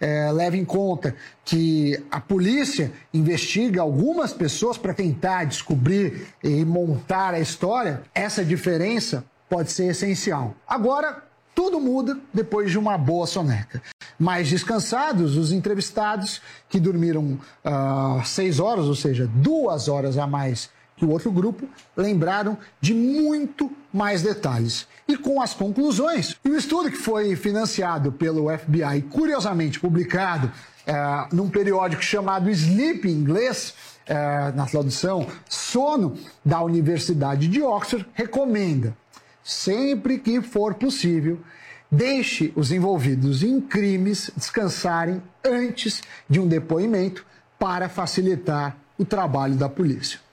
é, leva em conta que a polícia investiga algumas pessoas para tentar descobrir e montar a história, essa diferença pode ser essencial. Agora, tudo muda depois de uma boa soneca. Mais descansados, os entrevistados que dormiram uh, seis horas, ou seja, duas horas a mais que o outro grupo, lembraram de muito mais detalhes. E com as conclusões, e o estudo que foi financiado pelo FBI, curiosamente publicado uh, num periódico chamado Sleep em inglês, uh, na tradução Sono, da Universidade de Oxford, recomenda sempre que for possível, deixe os envolvidos em crimes descansarem antes de um depoimento para facilitar o trabalho da polícia.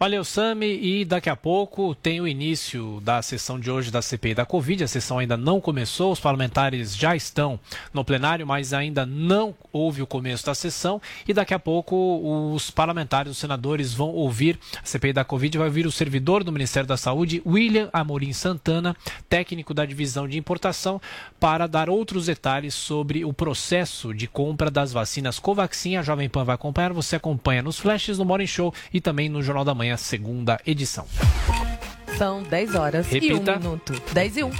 Valeu, Sami. E daqui a pouco tem o início da sessão de hoje da CPI da Covid. A sessão ainda não começou, os parlamentares já estão no plenário, mas ainda não houve o começo da sessão. E daqui a pouco os parlamentares, os senadores vão ouvir a CPI da Covid, vai ouvir o servidor do Ministério da Saúde, William Amorim Santana, técnico da divisão de importação, para dar outros detalhes sobre o processo de compra das vacinas Covaxin. A Jovem Pan vai acompanhar, você acompanha nos flashes, no Morning Show e também no Jornal da Manhã segunda edição. São 10 horas Repita. e 1 minuto. 10 e 1.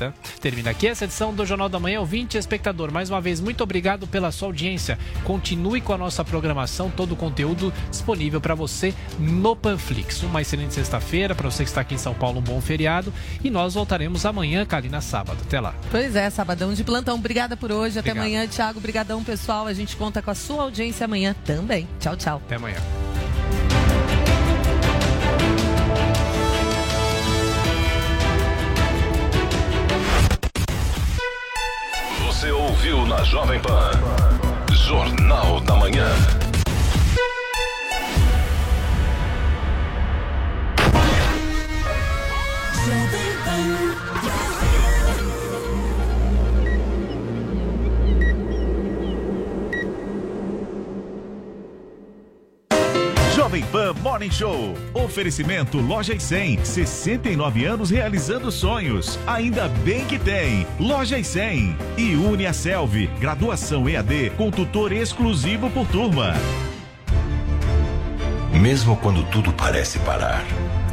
Termina aqui essa edição do Jornal da Manhã. Ouvinte espectador, mais uma vez, muito obrigado pela sua audiência. Continue com a nossa programação, todo o conteúdo disponível para você no Panflix. Uma excelente sexta-feira, para você que está aqui em São Paulo, um bom feriado. E nós voltaremos amanhã, Kalina, sábado. Até lá. Pois é, sabadão de plantão. Obrigada por hoje. Até amanhã, Thiago. Obrigadão, pessoal. A gente conta com a sua audiência amanhã também. Tchau, tchau. Até amanhã. Você ouviu na Jovem Pan. Jornal da Manhã. Jovem Pan Morning Show. Oferecimento Loja e 100. 69 anos realizando sonhos. Ainda bem que tem. Loja e 100. E Une a Selvi. Graduação EAD com tutor exclusivo por turma. Mesmo quando tudo parece parar,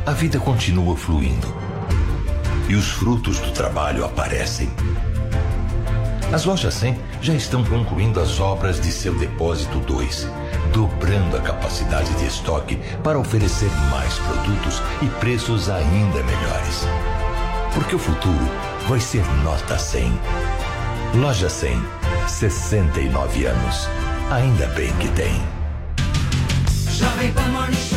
a vida continua fluindo. E os frutos do trabalho aparecem. As lojas 100 já estão concluindo as obras de seu depósito 2 dobrando a capacidade de estoque para oferecer mais produtos e preços ainda melhores. Porque o futuro vai ser nota 100. Loja 100, 69 anos. Ainda bem que tem. Jovem Pan Morning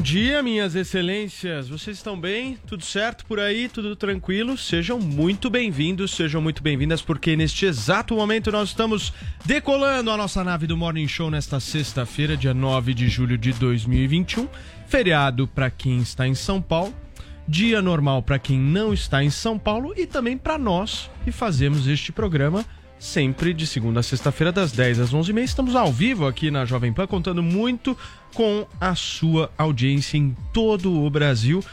Bom dia, minhas excelências. Vocês estão bem? Tudo certo por aí? Tudo tranquilo? Sejam muito bem-vindos, sejam muito bem-vindas, porque neste exato momento nós estamos decolando a nossa nave do Morning Show nesta sexta-feira, dia 9 de julho de 2021. Feriado para quem está em São Paulo, dia normal para quem não está em São Paulo e também para nós que fazemos este programa sempre de segunda a sexta-feira, das 10 às 11h30. Estamos ao vivo aqui na Jovem Pan, contando muito com a sua audiência em todo o Brasil.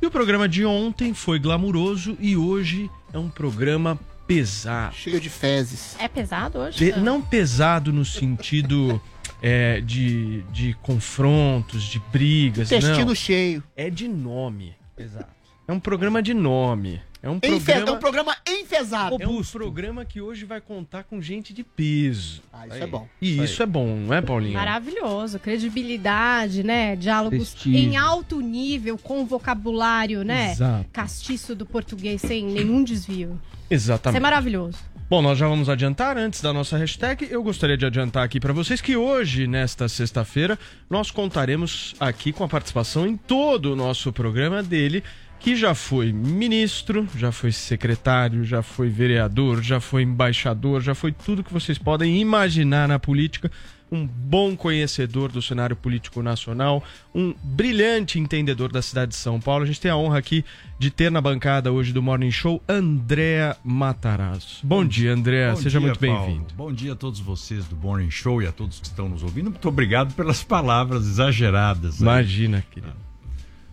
E o programa de ontem foi glamuroso e hoje é um programa pesado. Cheio de fezes. É pesado hoje? Pe não pesado no sentido é, de, de confrontos, de brigas. Intestino não. cheio. É de nome. Exato. É um programa de nome. É um programa, é um programa enfesado. É um programa que hoje vai contar com gente de peso. Ah, isso é bom. E isso, isso é bom, não é, Paulinho? Maravilhoso. Credibilidade, né? Diálogos Prestígio. em alto nível, com vocabulário, né? Exato. Castiço do português, sem nenhum desvio. Exatamente. Isso é maravilhoso. Bom, nós já vamos adiantar antes da nossa hashtag. Eu gostaria de adiantar aqui para vocês que hoje, nesta sexta-feira, nós contaremos aqui com a participação em todo o nosso programa dele, que já foi ministro, já foi secretário, já foi vereador, já foi embaixador, já foi tudo que vocês podem imaginar na política. um bom conhecedor do cenário político nacional, um brilhante entendedor da cidade de São Paulo. A gente tem a honra aqui de ter na bancada hoje do Morning Show Andréa Matarazzo. Bom, bom dia, Andréa. Seja dia, muito bem-vindo. Bom dia a todos vocês do Morning Show e a todos que estão nos ouvindo. Muito obrigado pelas palavras exageradas. Imagina, querido.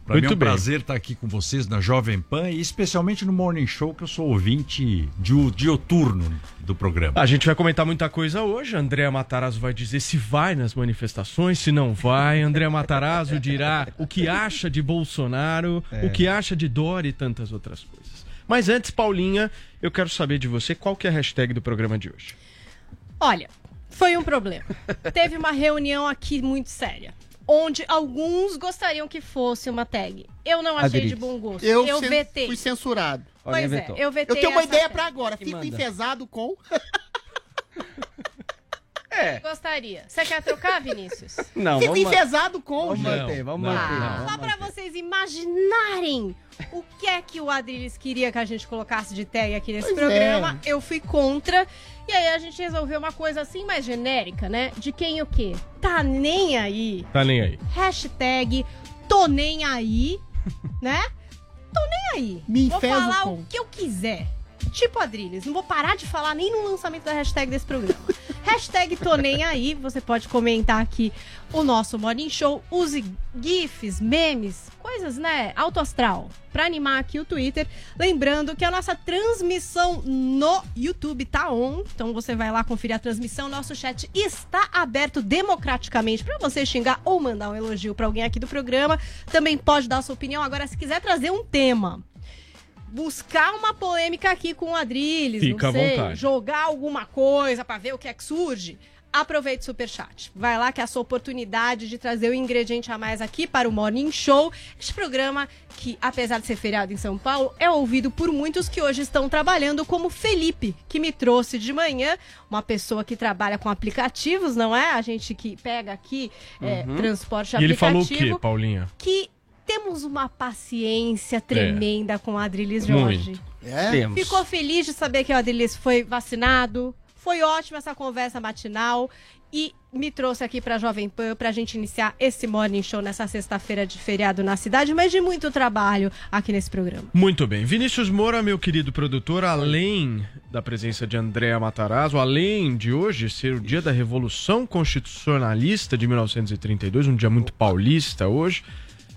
Para mim é um bem. prazer estar aqui com vocês na Jovem Pan e especialmente no Morning Show, que eu sou ouvinte dioturno do programa. A gente vai comentar muita coisa hoje. André Matarazzo vai dizer se vai nas manifestações, se não vai. André Matarazzo dirá o que acha de Bolsonaro, é. o que acha de Dória e tantas outras coisas. Mas antes, Paulinha, eu quero saber de você qual que é a hashtag do programa de hoje. Olha, foi um problema. Teve uma reunião aqui muito séria onde alguns gostariam que fosse uma tag. Eu não achei de bom gosto. Eu, eu vetei. fui censurado. Pois é, eu vetei Eu tenho uma ideia para agora. Fico enfesado com... É. Gostaria. Você quer trocar, Vinícius? Não, Fico vamos enfesado com. Vamos manter, vamos manter. Ah, só para vocês imaginarem o que é que o Adriles queria que a gente colocasse de tag aqui nesse pois programa. É. Eu fui contra. E aí a gente resolveu uma coisa assim mais genérica, né? De quem o quê? Tá nem aí. Tá nem aí. Hashtag tô nem aí, né? Tô nem aí. Me Vou falar o que eu quiser. Tipo Adriles, não vou parar de falar nem no lançamento da hashtag desse programa. Hashtag tô nem aí, você pode comentar aqui o nosso Morning Show, use GIFs, memes, coisas, né, alto astral, pra animar aqui o Twitter. Lembrando que a nossa transmissão no YouTube tá on, então você vai lá conferir a transmissão, nosso chat está aberto democraticamente para você xingar ou mandar um elogio para alguém aqui do programa. Também pode dar sua opinião. Agora, se quiser trazer um tema buscar uma polêmica aqui com o Adrilles, Fica não sei, jogar alguma coisa para ver o que é que surge, aproveite o Superchat. Vai lá que é a sua oportunidade de trazer o ingrediente a mais aqui para o Morning Show. Este programa que, apesar de ser feriado em São Paulo, é ouvido por muitos que hoje estão trabalhando, como Felipe, que me trouxe de manhã, uma pessoa que trabalha com aplicativos, não é? A gente que pega aqui é, uhum. transporte aplicativo. E ele falou o quê, Paulinha? Que temos uma paciência tremenda é. com o Adrilis Jorge. É? Temos. Ficou feliz de saber que o Adrilis foi vacinado. Foi ótima essa conversa matinal e me trouxe aqui para Jovem Pan para a gente iniciar esse morning show nessa sexta-feira de feriado na cidade, mas de muito trabalho aqui nesse programa. Muito bem. Vinícius Moura, meu querido produtor, além da presença de Andréa Matarazzo, além de hoje ser o dia da Revolução Constitucionalista de 1932, um dia muito paulista hoje,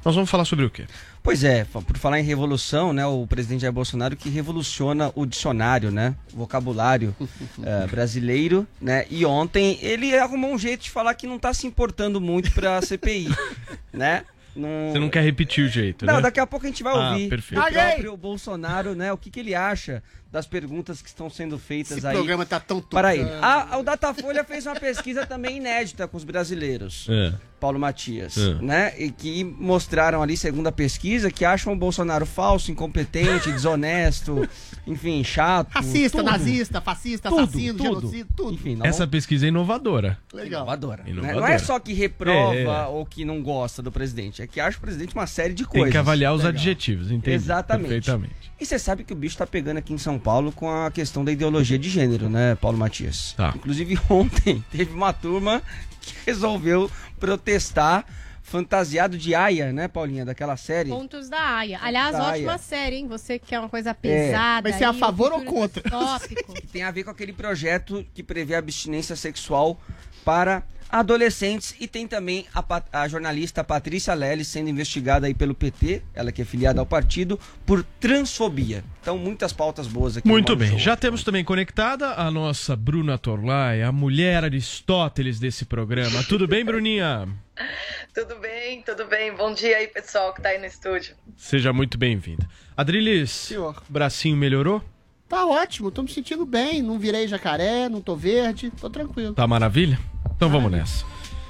nós vamos falar sobre o quê? Pois é, por falar em revolução, né, o presidente Jair Bolsonaro que revoluciona o dicionário, né, o vocabulário uh, brasileiro, né, e ontem ele arrumou um jeito de falar que não está se importando muito para a CPI, né? Não... Você não quer repetir o jeito, não, né? daqui a pouco a gente vai ah, ouvir perfeito. o próprio Bolsonaro, né, o que, que ele acha das perguntas que estão sendo feitas Esse aí. O programa tá tão para ele. A, a, o Datafolha fez uma pesquisa também inédita com os brasileiros. É. Paulo Matias, é. né? E que mostraram ali, segundo a pesquisa, que acham o Bolsonaro falso, incompetente, desonesto, enfim, chato. Racista, tudo. nazista, fascista, tudo, assassino, tudo. genocídio, tudo. Enfim, Essa pesquisa é inovadora. Legal. Inovadora. inovadora. Né? Não é só que reprova é, é. ou que não gosta do presidente, é que acha o presidente uma série de coisas. Tem que avaliar os Legal. adjetivos, entende? Exatamente. Perfeitamente. E você sabe que o bicho tá pegando aqui em São Paulo com a questão da ideologia de gênero, né, Paulo Matias? Tá. Inclusive ontem teve uma turma que resolveu protestar fantasiado de Aya, né, Paulinha, daquela série. Pontos da Aya. Aliás, da ótima Aya. série, hein? Você que quer uma coisa pesada. É. Vai ser a favor ou contra? que tem a ver com aquele projeto que prevê abstinência sexual para adolescentes e tem também a, a, jornalista Patrícia Lely sendo investigada aí pelo PT, ela que é filiada ao partido, por transfobia. Então, muitas pautas boas aqui. Muito bem, show. já temos também conectada a nossa Bruna Torlai, a mulher Aristóteles desse programa. Tudo bem, Bruninha? tudo bem, tudo bem. Bom dia aí, pessoal que tá aí no estúdio. Seja muito bem-vinda. Adrilis, Senhor. bracinho melhorou? Tá ótimo, tô me sentindo bem, não virei jacaré, não tô verde, tô tranquilo. Tá maravilha? Então vamos nessa.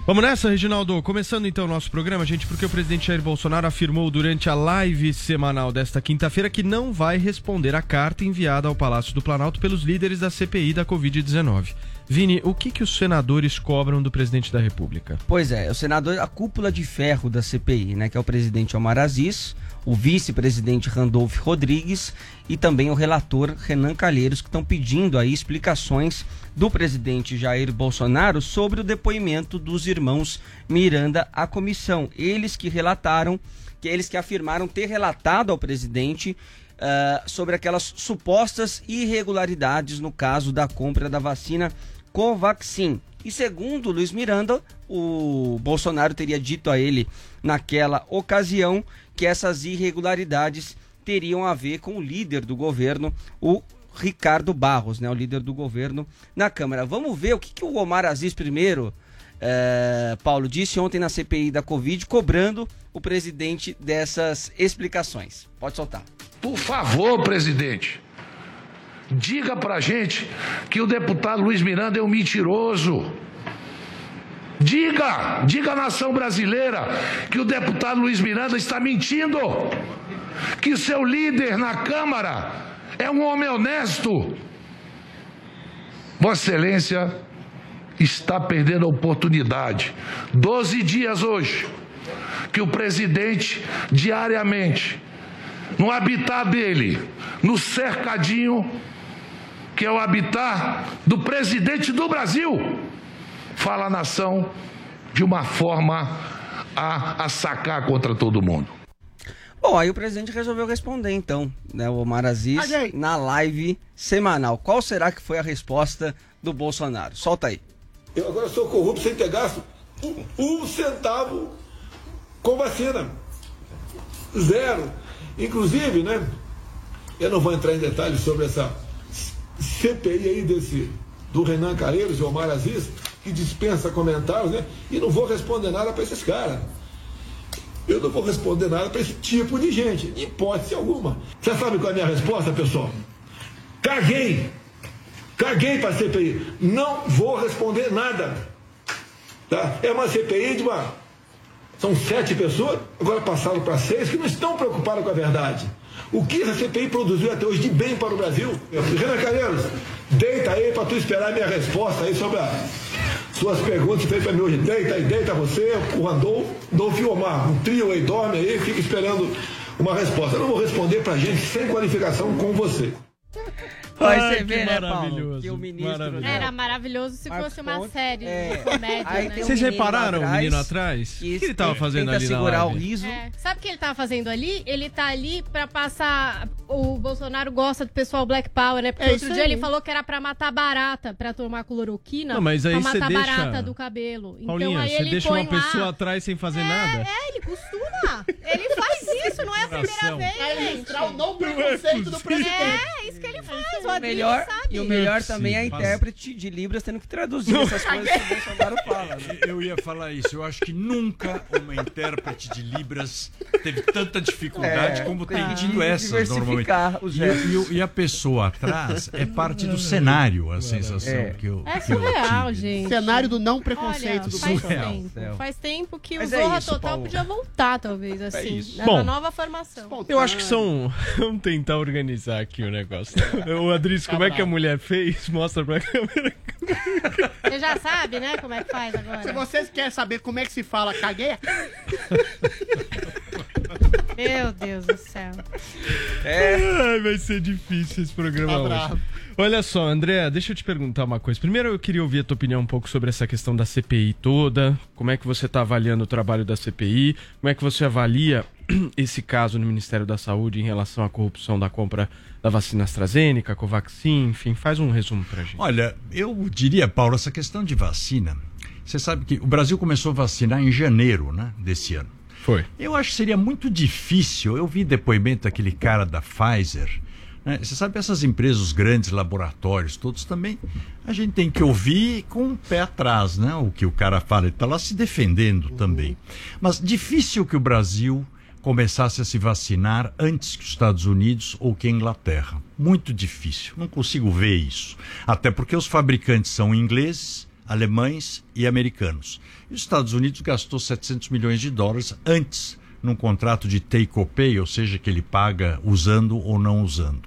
Vamos nessa, Reginaldo. Começando então o nosso programa, gente, porque o presidente Jair Bolsonaro afirmou durante a live semanal desta quinta-feira que não vai responder à carta enviada ao Palácio do Planalto pelos líderes da CPI da Covid-19. Vini, o que, que os senadores cobram do presidente da República? Pois é, o senador, a cúpula de ferro da CPI, né? Que é o presidente Omar Aziz, o vice-presidente Randolph Rodrigues e também o relator Renan Calheiros, que estão pedindo aí explicações do presidente Jair Bolsonaro sobre o depoimento dos irmãos Miranda à comissão. Eles que relataram, que eles que afirmaram ter relatado ao presidente uh, sobre aquelas supostas irregularidades no caso da compra da vacina Covaxin. E segundo Luiz Miranda, o Bolsonaro teria dito a ele naquela ocasião que essas irregularidades teriam a ver com o líder do governo, o Ricardo Barros, né, o líder do governo na Câmara. Vamos ver o que, que o Omar Aziz primeiro, é, Paulo, disse ontem na CPI da Covid, cobrando o presidente dessas explicações. Pode soltar. Por favor, presidente, diga pra gente que o deputado Luiz Miranda é um mentiroso. Diga, diga à nação brasileira que o deputado Luiz Miranda está mentindo, que seu líder na Câmara é um homem honesto. Vossa Excelência está perdendo a oportunidade. Doze dias hoje que o presidente diariamente no habitat dele, no cercadinho, que é o habitat do presidente do Brasil, fala a nação de uma forma a, a sacar contra todo mundo. Bom, aí o presidente resolveu responder então, né, o Omar Aziz, na live semanal. Qual será que foi a resposta do Bolsonaro? Solta aí. Eu agora sou corrupto sem ter gasto um, um centavo com vacina. Zero. Inclusive, né? Eu não vou entrar em detalhes sobre essa CPI aí desse do Renan Calheiros e Omar Aziz, que dispensa comentários, né? E não vou responder nada para esses caras. Eu não vou responder nada para esse tipo de gente, hipótese alguma. Você sabe qual é a minha resposta, pessoal? Caguei. Caguei para a CPI. Não vou responder nada. Tá? É uma CPI de uma são sete pessoas, agora passaram para seis, que não estão preocupadas com a verdade. O que a CPI produziu até hoje de bem para o Brasil? Renan Calheiros, deita aí para tu esperar a minha resposta aí sobre as suas perguntas feitas para mim hoje. Deita aí, deita você, o Randolfo, Dolph e Omar. Um trio aí dorme aí, fica esperando uma resposta. Eu não vou responder para gente sem qualificação com você. Aí você vê, né, Paulo, que o ministro... Maravilhoso. Era maravilhoso se fosse uma série é. de comédia, né? Vocês repararam o menino atrás? O que, ele tava fazendo ali na segurar o riso. É. Sabe o que ele tava fazendo ali? Ele tá ali pra passar... O Bolsonaro gosta do pessoal Black Power, né? Porque é outro dia aí. ele falou que era pra matar barata, pra tomar cloroquina, Não, mas aí pra matar deixa... barata do cabelo. Então Paulinha, aí você ele deixa põe uma pessoa lá... atrás sem fazer é, nada? É, ele costuma. ele faz isso, não é a primeira vez, Pra ilustrar o não preconceito do presidente. É, isso que ele faz, o Adriano melhor, sabe. E o melhor também é a intérprete de Libras tendo que traduzir essas coisas que o Bolsonaro fala. Né? Eu ia falar isso. Eu acho que nunca uma intérprete de Libras teve tanta dificuldade É, como tem tem tido essas normalmente. diversificar os E, gestos. e o- e a pessoa atrás é parte do cenário, a sensação É. que eu, É que eu surreal, tive. gente. Cenário do não preconceito Olha, do faz Surreal. tempo. Faz tempo que Mas o é Zorra isso, Total Paulo. podia voltar, talvez, assim. isso. Na Bom. Nova formação. Eu acho que são. Vamos tentar organizar aqui o negócio. O Adris, como é que a mulher fez? Mostra pra câmera. Você já sabe, né, como é que faz Se agora? vocês querem saber como é que se fala caguei, Meu Deus do céu. Ai, vai ser difícil esse programa Tá hoje. Olha só, André, deixa eu te perguntar uma coisa. Primeiro eu queria ouvir a tua opinião um pouco sobre essa questão da CPI toda. Como é que você está avaliando o trabalho da CPI? Como é que você avalia esse caso no Ministério da Saúde em relação à corrupção da compra da vacina AstraZeneca, Covaxin, enfim, faz um resumo pra gente. Olha, eu diria, Paulo, essa questão de vacina. Você sabe que o Brasil começou a vacinar em janeiro né, desse ano. Foi. Eu acho que seria muito difícil. Eu vi depoimento daquele cara da Pfizer. né? Você sabe, essas empresas, os grandes laboratórios, todos também, a gente tem que ouvir com o pé atrás, né? O que o cara fala, ele está lá se defendendo também. Mas difícil que o Brasil começasse a se vacinar antes que os Estados Unidos ou que a Inglaterra. Muito difícil. Não consigo ver isso. Até porque os fabricantes são ingleses, alemães e americanos. E os Estados Unidos gastou 700 milhões de dólares antes num contrato de take or pay, ou seja, que ele paga usando ou não usando.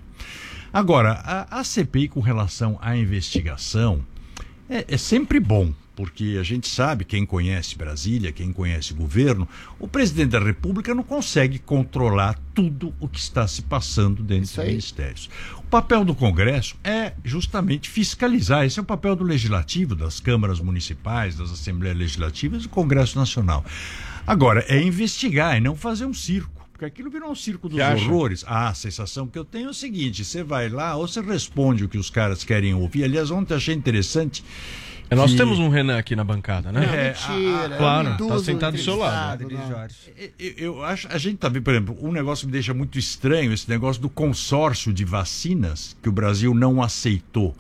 Agora, a, a CPI com relação à investigação, É, é sempre bom, porque a gente sabe, quem conhece Brasília, quem conhece o governo, o presidente da República não consegue controlar tudo o que está se passando dentro dos ministérios. O papel do Congresso é justamente fiscalizar. Esse é o papel do Legislativo, das câmaras municipais, das Assembleias Legislativas e do Congresso Nacional. Agora, é investigar e não fazer um circo. Porque aquilo virou um circo dos horrores. Ah, a sensação que eu tenho é o seguinte: você vai lá ou você responde o que os caras querem ouvir. Aliás, ontem achei interessante. É, Nós que- temos um Renan aqui na bancada, né? É, Mentira, claro, é tá sentado do seu lado. Eu, eu acho, a gente tá vendo, por exemplo, um negócio que me deixa muito estranho, esse negócio do consórcio de vacinas que o Brasil não aceitou.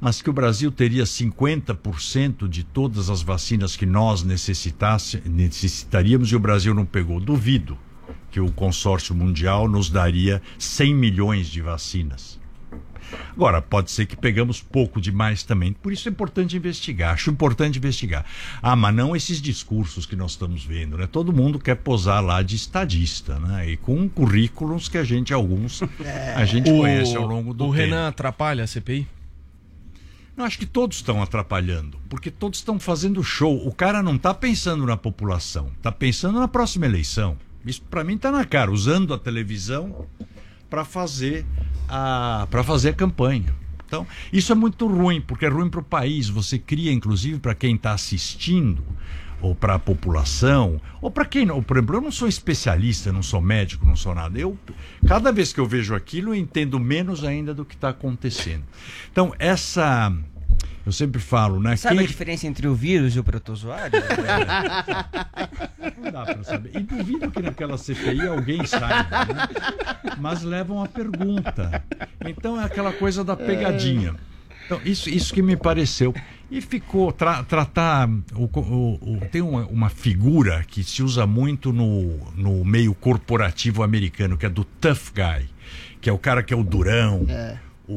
Mas que o Brasil teria 50% de todas as vacinas que nós necessitasse, necessitaríamos e o Brasil não pegou. Duvido que o consórcio mundial nos daria 100 milhões de vacinas. Agora, pode ser que pegamos pouco demais também. Por isso é importante investigar. Acho importante investigar. Ah, mas não esses discursos que nós estamos vendo, né? Todo mundo quer posar lá de estadista, né? E com currículos que a gente, alguns, a gente O- conhece ao longo do O tempo. Renan atrapalha a CPI? Não, acho que todos estão atrapalhando, porque todos estão fazendo show. O cara não está pensando na população, está pensando na próxima eleição. Isso para mim está na cara, usando a televisão para fazer a para fazer a campanha. Então, isso é muito ruim, porque é ruim para o país. Você cria, inclusive, para quem está assistindo, ou para a população, ou para quem não. Por exemplo, eu não sou especialista, não sou médico, não sou nada. Eu, cada vez que eu vejo aquilo, eu entendo menos ainda do que está acontecendo. Então, essa. Eu sempre falo, né? Sabe quem- a diferença entre o vírus e o protozoário? Não dá para saber. E duvido que naquela CPI alguém saiba, né? Mas levam a pergunta. Então é aquela coisa da pegadinha. Então, isso, isso que me pareceu. E ficou tra- tratar. O, o- o- tem uma, uma figura que se usa muito no, no meio corporativo americano, que é do tough guy, que é o cara que é o durão. O,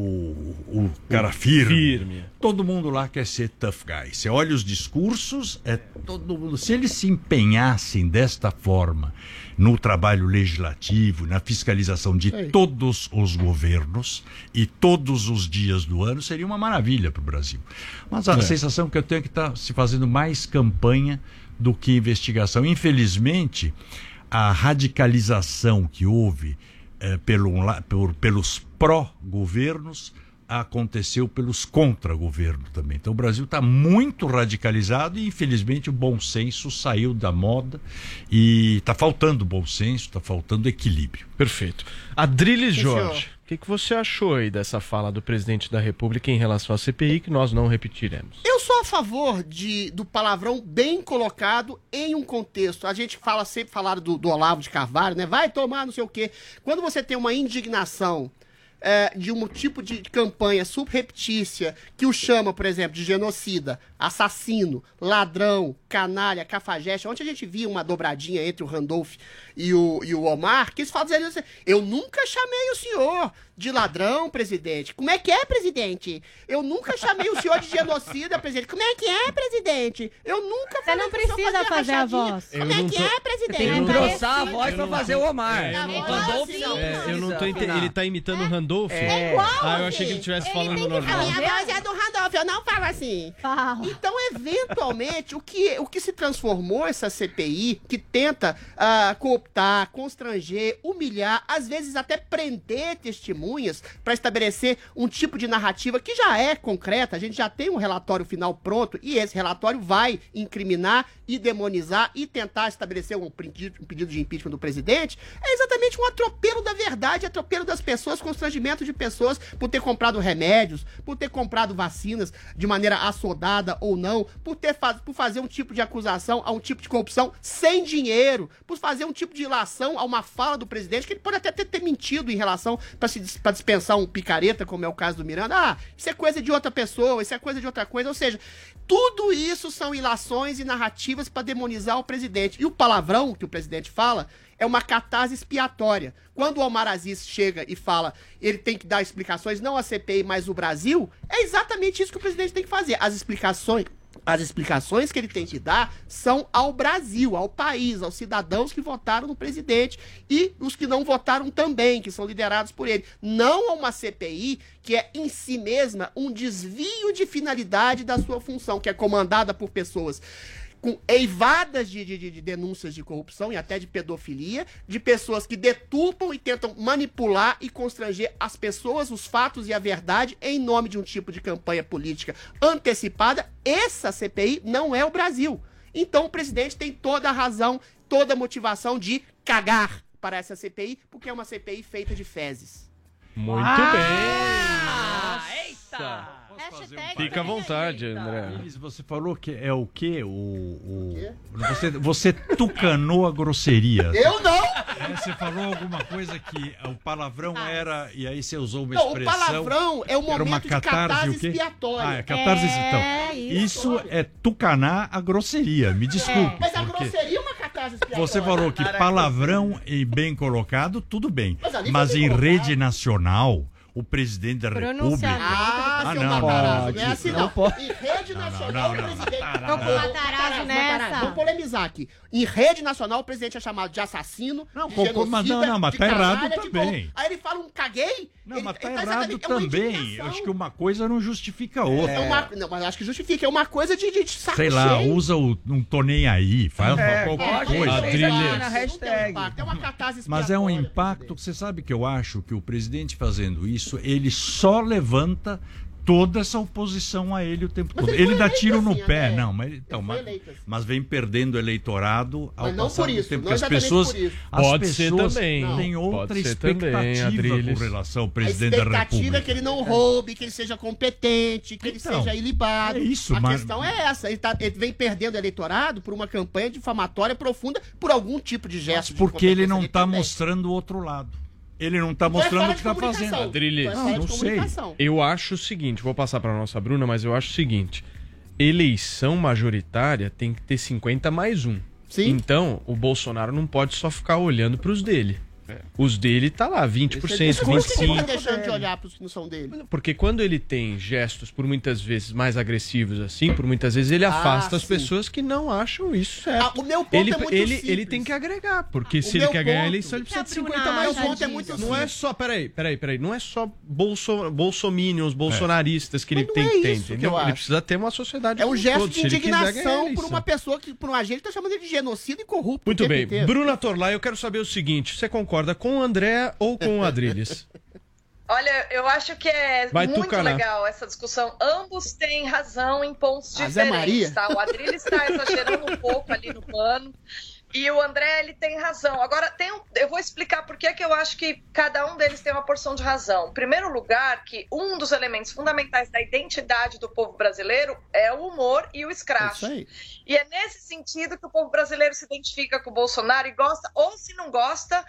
o cara firme. Firme. Todo mundo lá quer ser tough guy. Você olha os discursos, é todo mundo. Se eles se empenhassem desta forma no trabalho legislativo, na fiscalização de Sei. todos os governos e todos os dias do ano, seria uma maravilha para o Brasil. Mas a É. sensação que eu tenho é que está se fazendo mais campanha do que investigação. Infelizmente, a radicalização que houve eh, pelo, por- pelos pró-governos aconteceu pelos contra-governo também. Então o Brasil está muito radicalizado e infelizmente o bom senso saiu da moda e está faltando bom senso, está faltando equilíbrio. Perfeito. Adriles Jorge, o que, que você achou aí dessa fala do presidente da República em relação à CPI que nós não repetiremos? Eu sou a favor de, do palavrão bem colocado em um contexto. A gente fala sempre falaram do, do Olavo de Carvalho, né? Vai tomar não sei o quê. Quando você tem uma indignação é, de um tipo de campanha subreptícia que o chama, por exemplo, de genocida, assassino, ladrão, canalha, cafajeste. Ontem a gente viu uma dobradinha entre o Randolph e o, e o Omar, que eles falam dizendo assim, eu nunca chamei o senhor de ladrão, presidente. Como é que é, presidente? Eu nunca chamei o senhor de genocida, presidente. Como é que é, presidente? Eu nunca Você não precisa fazer a voz. Como é que é, presidente? Tem que Eu não- engrossar a voz pra fazer o Omar. É, eu não- Randolph assim, não. É, eu não tô precisa. entendendo. Ele tá imitando o Randolph? É igual, Ah, eu achei que ele estivesse Ele falando que A normal. minha voz é do Randolph, eu não falo assim. Fala. Então, eventualmente, o que, o que se transformou essa CPI, que tenta ah, cooptar, constranger, humilhar, às vezes até prender testemunhas para estabelecer um tipo de narrativa que já é concreta, a gente já tem um relatório final pronto e esse relatório vai incriminar e demonizar e tentar estabelecer um pedido, um pedido de impeachment do presidente, é exatamente um atropelo da verdade, atropelo das pessoas, constrangimento de pessoas por ter comprado remédios, por ter comprado vacinas de maneira assodada ou não, por ter por fazer um tipo de acusação a um tipo de corrupção sem dinheiro, por fazer um tipo de ilação a uma fala do presidente que ele pode até ter, ter mentido em relação para dispensar um picareta, como é o caso do Miranda. Ah, isso é coisa de outra pessoa, isso é coisa de outra coisa, ou seja, tudo isso são ilações e narrativas para demonizar o presidente. E o palavrão que o presidente fala é uma catarse expiatória. Quando o Omar Aziz chega e fala ele tem que dar explicações, não a CPI, mas o Brasil, é exatamente isso que o presidente tem que fazer. As explicações As explicações que ele tem que dar são ao Brasil, ao país, aos cidadãos que votaram no presidente e os que não votaram também, que são liderados por ele. Não a uma CPI que é em si mesma um desvio de finalidade da sua função, que é comandada por pessoas com eivadas de, de, de, denúncias de corrupção e até de pedofilia, de pessoas que deturpam e tentam manipular e constranger as pessoas, os fatos e a verdade em nome de um tipo de campanha política antecipada. Essa CPI não é o Brasil. Então o presidente tem toda a razão, toda a motivação de cagar para essa CPI, porque é uma CPI feita de fezes. Muito ah, bem. Eita! Fica à vontade, André. Você falou que é o quê? O, o... Você, você tucanou a grosseria. Eu não! É, você falou alguma coisa que o palavrão ah. era. E aí você usou uma não, expressão. O palavrão é o momento era uma catarse, de catarse quê? expiatória. Ah, é catarse é, então. Isso, isso é tucanar a grosseria. Me desculpe. É. Mas a grosseria é uma catarse expiatória. Você falou que palavrão e bem colocado, tudo bem. Mas, mas em rede nacional o presidente da República. Ah, ah não, Matarazzo, não, é assim não. não pode. Em rede nacional, o presidente. Matarazzo nessa. Vamos polemizar aqui. Em rede nacional, o presidente é chamado de assassino. Não, de genocida, mas não, não, mas tá errado também. Aí ele fala um caguei. Não, mas tá errado é também. Eu acho que uma coisa não justifica a outra. É uma, não, mas acho que justifica. É uma coisa de, de, de saco Sei lá, cheio. usa o um tô nem aí, faz é, qualquer coisa. É uma catarse Mas é um impacto. Você sabe que eu acho que o presidente fazendo isso, ele só levanta toda essa oposição a ele o tempo mas todo. Ele, ele dá tiro no assim, pé, não, mas então, mas, assim. mas, vem perdendo eleitorado ao mas passar do tempo. Porque as pessoas, as pode pessoas ser também. têm outra expectativa também, com relação ao presidente da República. A expectativa é que ele não roube, que ele seja competente, que então, ele seja ilibado. É isso, a mas... questão é essa. Ele, tá, ele, vem perdendo eleitorado por uma campanha difamatória profunda por algum tipo de gesto. Mas porque ele não está mostrando o outro lado. Ele não está mostrando o que está fazendo. Adriles, não, não sei. Eu acho o seguinte, vou passar para nossa Bruna, mas eu acho o seguinte: eleição majoritária tem que ter 50 mais um. Sim. Então, o Bolsonaro não pode só ficar olhando para os dele. É. Os dele tá lá, 20%, Esse é 25%. Por que ele tá deixando de olhar para os que não são dele? Porque quando ele tem gestos, por muitas vezes, mais agressivos assim, por muitas vezes ele ah, afasta ah, as pessoas que não acham isso certo. Ah, o meu ponto ele, é muito ele, simples. ele tem que agregar, porque o se ele quer ponto, ganhar a eleição, ele precisa de 50 mais. Meu ponto é muito Não é só, peraí, peraí, peraí, não é só bolso, bolsominions, bolsonaristas que ele tem é que ter, entendeu? Que ele precisa ter uma sociedade É um gesto de indignação por uma pessoa, que por um agente que tá chamando ele de genocida e corrupto. Muito bem. Bruna Torlai, eu quero saber o seguinte, você concorda com o André ou com o Adrilles? Olha, eu acho que é Vai muito tucanar. legal essa discussão. Ambos têm razão em pontos diferentes, tá? O Adrilles está exagerando um pouco ali no pano. E o André, ele tem razão. Agora, tem um, eu vou explicar por que, que eu acho que cada um deles tem uma porção de razão. Em primeiro lugar, que um dos elementos fundamentais da identidade do povo brasileiro é o humor e o escracho. É e é nesse sentido que o povo brasileiro se identifica com o Bolsonaro e gosta, ou se não gosta,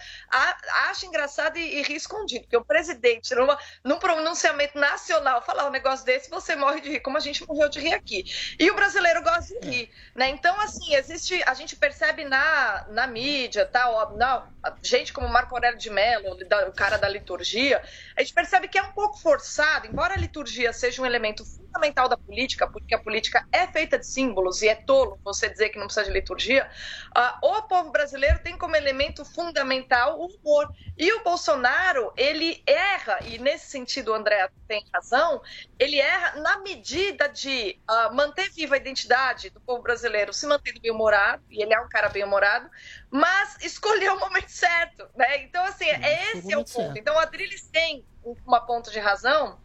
acha engraçado e, e ri escondido. Porque o presidente, numa, num pronunciamento nacional, falar um negócio desse, você morre de rir, como a gente morreu de rir aqui. E o brasileiro gosta de rir. Né? Então, assim, existe. A gente percebe na na, mídia, tal, gente como Marco Aurélio de Mello, o cara da liturgia, a gente percebe que é um pouco forçado, embora a liturgia seja um elemento fundamental da política, porque a política é feita de símbolos e é tolo você dizer que não precisa de liturgia, uh, o povo brasileiro tem como elemento fundamental o humor. E o Bolsonaro, ele erra, e nesse sentido o André tem razão, ele erra na medida de uh, manter viva a identidade do povo brasileiro, se mantendo bem-humorado, e ele é um cara bem-humorado, mas escolher o momento certo, né? Então, assim, é, esse é o ponto. Então, o Adriles tem uma ponta de razão,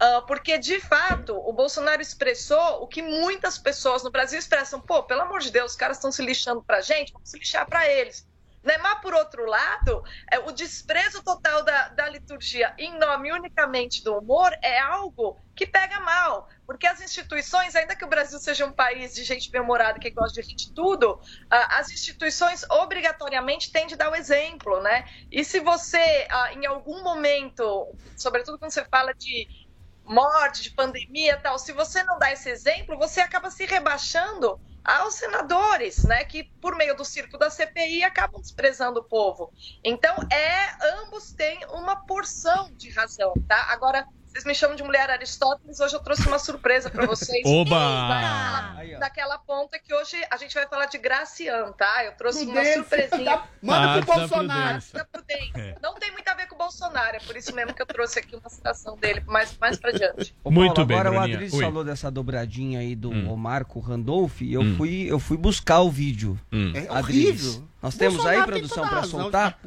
Uh, porque, de fato, o Bolsonaro expressou o que muitas pessoas no Brasil expressam. Pô, pelo amor de Deus, os caras estão se lixando pra gente, vamos se lixar pra eles. Né? Mas, por outro lado, é, o desprezo total da, da liturgia em nome unicamente do humor é algo que pega mal. Porque as instituições, ainda que o Brasil seja um país de gente bem-humorada que gosta de rir de tudo, uh, as instituições obrigatoriamente têm de dar o exemplo, né? E se você, uh, em algum momento, sobretudo quando você fala de morte, de pandemia tal, se você não dá esse exemplo, você acaba se rebaixando aos senadores, né, que por meio do circo da CPI acabam desprezando o povo. Então, é ambos têm uma porção de razão, tá? Agora, Vocês me chamam de mulher Aristóteles, hoje eu trouxe uma surpresa para vocês. Oba! Daquela, daquela, ponta que hoje a gente vai falar de Gracian, tá? Eu trouxe Prudência. uma surpresinha. Manda ah, pro Bolsonaro. É. Não tem muito a ver com o Bolsonaro, é por isso mesmo que eu trouxe aqui uma citação dele mais, mais pra diante. Ô, muito Paulo, bem, Agora Bruninha. o Adriles falou dessa dobradinha aí do hum. Marco Randolph e eu, hum. fui, eu fui buscar o vídeo. Hum. É Adriles. Nós temos Bolsonaro aí, produção, pra soltar?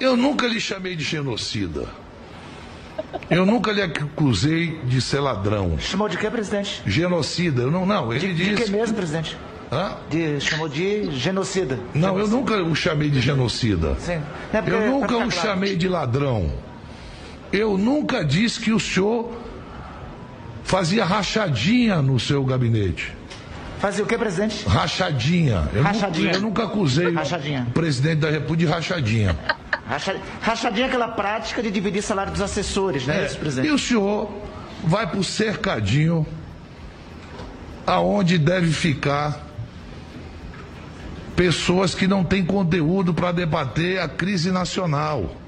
Eu nunca lhe chamei de genocida. Eu nunca lhe acusei de ser ladrão. Chamou de quê, presidente? Genocida. Eu não, não, ele de, disse. De que mesmo, presidente? Hã? De, chamou de genocida. Não, genocida. eu nunca o chamei de genocida. Sim. É porque, eu nunca o chamei de ladrão. Eu nunca disse que o senhor fazia rachadinha no seu gabinete. Fazia o que, presidente? Rachadinha. Eu rachadinha. Nunca, eu nunca acusei rachadinha. o presidente da República de rachadinha. Rachadinha é aquela prática de dividir salário dos assessores, né, é. Isso, presidente? E o senhor vai para o cercadinho aonde deve ficar pessoas que não têm conteúdo para debater a crise nacional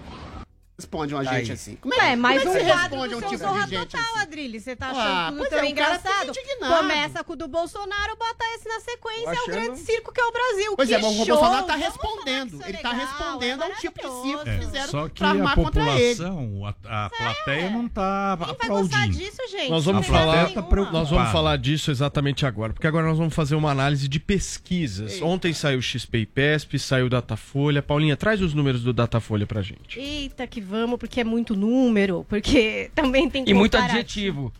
responde um gente assim? Como é, é mais como é um quadro do um seu tipo Zorra Total, assim? Adrilho. Você tá achando ah, tudo tão é, engraçado? Começa com o do Bolsonaro, bota esse na sequência. Achando... É o grande circo que é o Brasil. Pois que é, mas o Bolsonaro tá respondendo. Ele tá respondendo é ao tipo de circo que é, fizeram só que pra armar contra ele. A, a plateia não tá aplaudindo. Vai disso, gente? Nós vamos, falar, tá nós vamos falar disso exatamente agora, porque agora nós vamos fazer uma análise de pesquisas. Ontem saiu o XP e PESP, saiu o Datafolha. Paulinha, traz os números do Datafolha pra gente. Eita, que vamos, porque é muito número, porque também tem E muito adjetivo.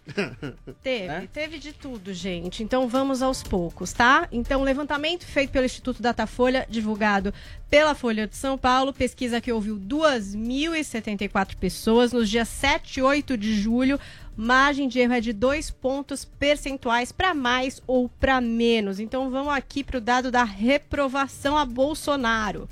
Teve, né? teve de tudo, gente. Então vamos aos poucos, tá? Então, levantamento feito pelo Instituto Datafolha, divulgado pela Folha de São Paulo, pesquisa que ouviu 2.074 pessoas nos dias 7 e 8 de julho. Margem de erro é de dois pontos percentuais para mais ou para menos. Então vamos aqui para o dado da reprovação a Bolsonaro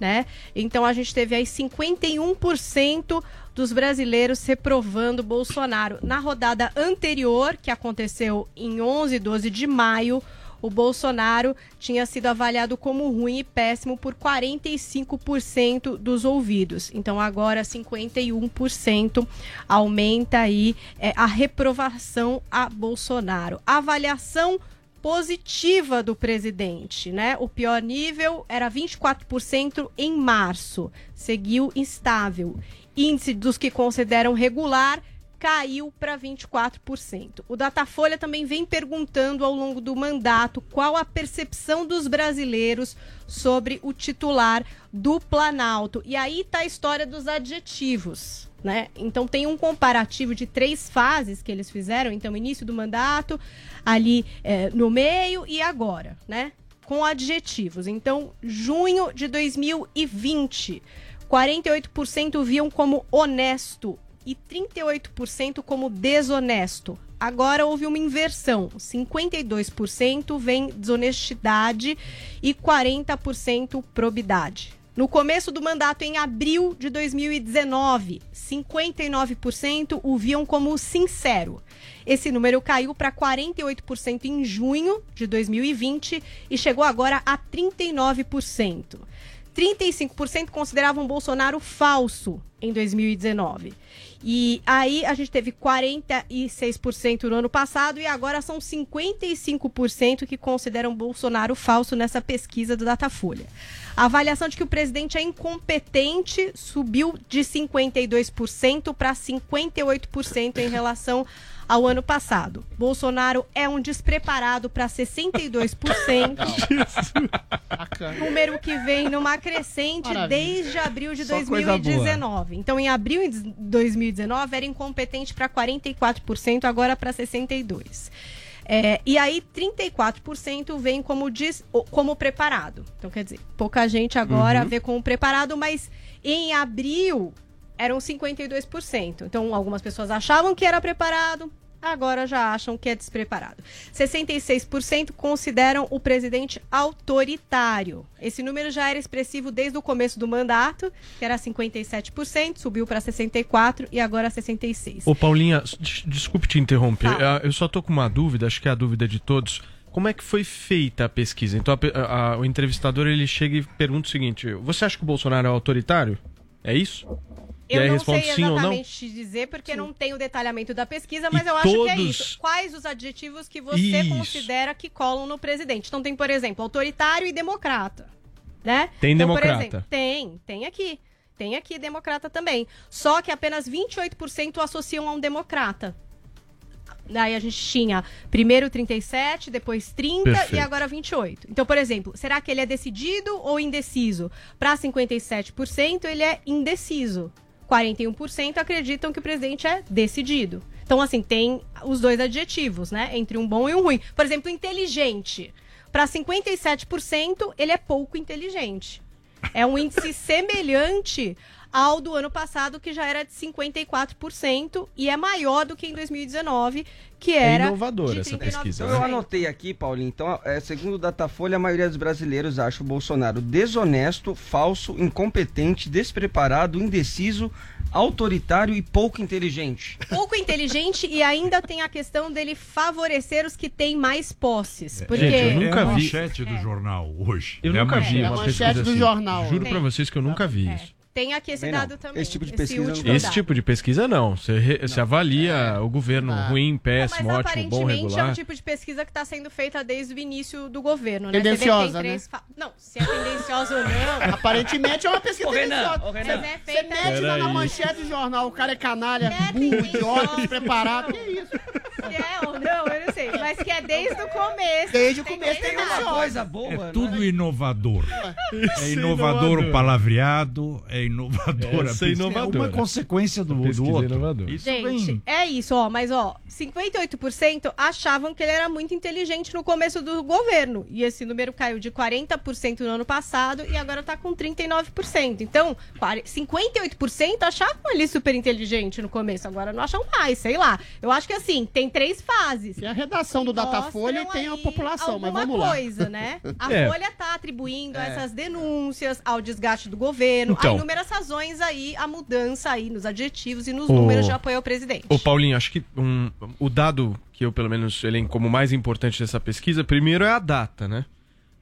né? Então a gente teve aí 51% dos brasileiros reprovando Bolsonaro. Na rodada anterior, que aconteceu em 11 e 12 de maio, o Bolsonaro tinha sido avaliado como ruim e péssimo por 45% dos ouvidos. Então agora 51% aumenta aí é, a reprovação a Bolsonaro. Avaliação positiva do presidente, né? O pior nível era 24% em março, seguiu instável. Índice dos que consideram regular caiu para 24%. O Datafolha também vem perguntando ao longo do mandato qual a percepção dos brasileiros sobre o titular do Planalto. E aí está a história dos adjetivos. Né? Então tem um comparativo de três fases que eles fizeram, então início do mandato, ali é, no meio e agora, né? Com adjetivos. Então, junho de 2020, 48% viam como honesto e 38% como desonesto. Agora houve uma inversão: 52% vem desonestidade e 40% probidade. No começo do mandato, em abril de 2019, 59% o viam como sincero. Esse número caiu para 48% em junho de 2020 e chegou agora a 39%. 35% consideravam Bolsonaro falso em 2019. E aí a gente teve 46% no ano passado e agora são 55% que consideram Bolsonaro falso nessa pesquisa do Datafolha. A avaliação de que o presidente é incompetente subiu de 52% para 58% em relação ao ano passado. Bolsonaro é um despreparado para 62%. número que vem numa crescente Maravilha. desde abril de 2019. Então, em abril de 2019 era incompetente para 44%, agora para 62%. É, e aí, 34% vem como, diz, como preparado. Então, quer dizer, pouca gente agora uhum. vê como preparado, mas em abril eram 52%. Então, algumas pessoas achavam que era preparado, agora já acham que é despreparado. 66% consideram o presidente autoritário. Esse número já era expressivo desde o começo do mandato, que era 57%, subiu para 64% e agora 66%. Ô Paulinha, desculpe te interromper, tá. eu só tô com uma dúvida, acho que é a dúvida de todos. Como é que foi feita a pesquisa? Então a, a, o entrevistador ele chega e pergunta o seguinte: você acha que o Bolsonaro é autoritário? É isso? Eu não sei exatamente te dizer, porque sim. não tem o detalhamento da pesquisa, mas e eu acho todos... que é isso. Quais os adjetivos que você isso. considera que colam no presidente? Então tem, por exemplo, autoritário e democrata. Né? Tem então, democrata? Exemplo, tem, tem aqui. Tem aqui democrata também. Só que apenas 28% associam a um democrata. Daí a gente tinha primeiro 37, depois 30 Perfeito. e agora 28. Então, por exemplo, será que ele é decidido ou indeciso? Para 57%, ele é indeciso. 41% acreditam que o presidente é decidido. Então, assim, tem os dois adjetivos, né? Entre um bom e um ruim. Por exemplo, inteligente. Para 57%, ele é pouco inteligente. É um índice semelhante ao do ano passado, que já era de 54% e é maior do que em 2019, que é era. É inovadora essa pesquisa. Né? Eu anotei aqui, Paulinho. Então, é, segundo o Datafolha, a maioria dos brasileiros acha o Bolsonaro desonesto, falso, incompetente, despreparado, indeciso, autoritário e pouco inteligente. Pouco inteligente e ainda tem a questão dele favorecer os que têm mais posses. É, porque... Gente, eu nunca é a vi. manchete do jornal hoje. Eu é nunca vi uma manchete do assim. jornal. Juro para vocês que eu nunca vi é. isso. Tem aqui esse dado também. Esse tipo de pesquisa esse, esse tipo de pesquisa não. Você, re, não. você avalia é. o governo ah. ruim, péssimo, não, ótimo, bom, regular. é um tipo de pesquisa que está sendo feita desde o início do governo, né? Tendenciosa, né? Fa... Não, se é tendenciosa ou não. Aparentemente é uma pesquisa Ô, tendenciosa. Ô, Renan. Você, é feita... você mete na manchete do jornal, o cara é canalha, é burro, idiota, despreparado. Que isso? Se é ou não, eu não sei. Mas que é desde o começo. Desde o começo tem uma coisa boa. É tudo inovador. É inovador o palavreado, é inovador Essa é inovadora. É uma consequência do, do outro. Isso Gente, vem... é isso, ó. Mas, ó, 58% achavam que ele era muito inteligente no começo do governo. E esse número caiu de 40% no ano passado e agora tá com 39%. Então, 58% achavam ele super inteligente no começo. Agora não acham mais, sei lá. Eu acho que, assim, tem três fases. E a redação do Datafolha tem a população, mas vamos lá. coisa, né? A é. Folha tá atribuindo é. essas denúncias ao desgaste do governo, então, a inúmeras razões aí, a mudança aí nos adjetivos e nos o... números de apoio ao presidente. Ô, Paulinho, acho que um, o dado que eu, pelo menos, elenco como mais importante dessa pesquisa, primeiro é a data, né?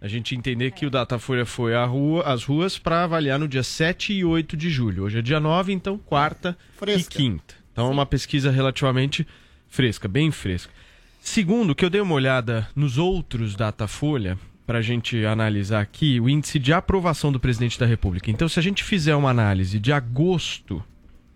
A gente entender é. que o Datafolha foi à rua, às ruas para avaliar no dia 7 e 8 de julho. Hoje é dia 9, então quarta Fresca. e quinta. Então Sim. é uma pesquisa relativamente fresca, bem fresca. Segundo, que eu dei uma olhada nos outros Datafolha, para a gente analisar aqui, o índice de aprovação do presidente da República. Então, se a gente fizer uma análise de agosto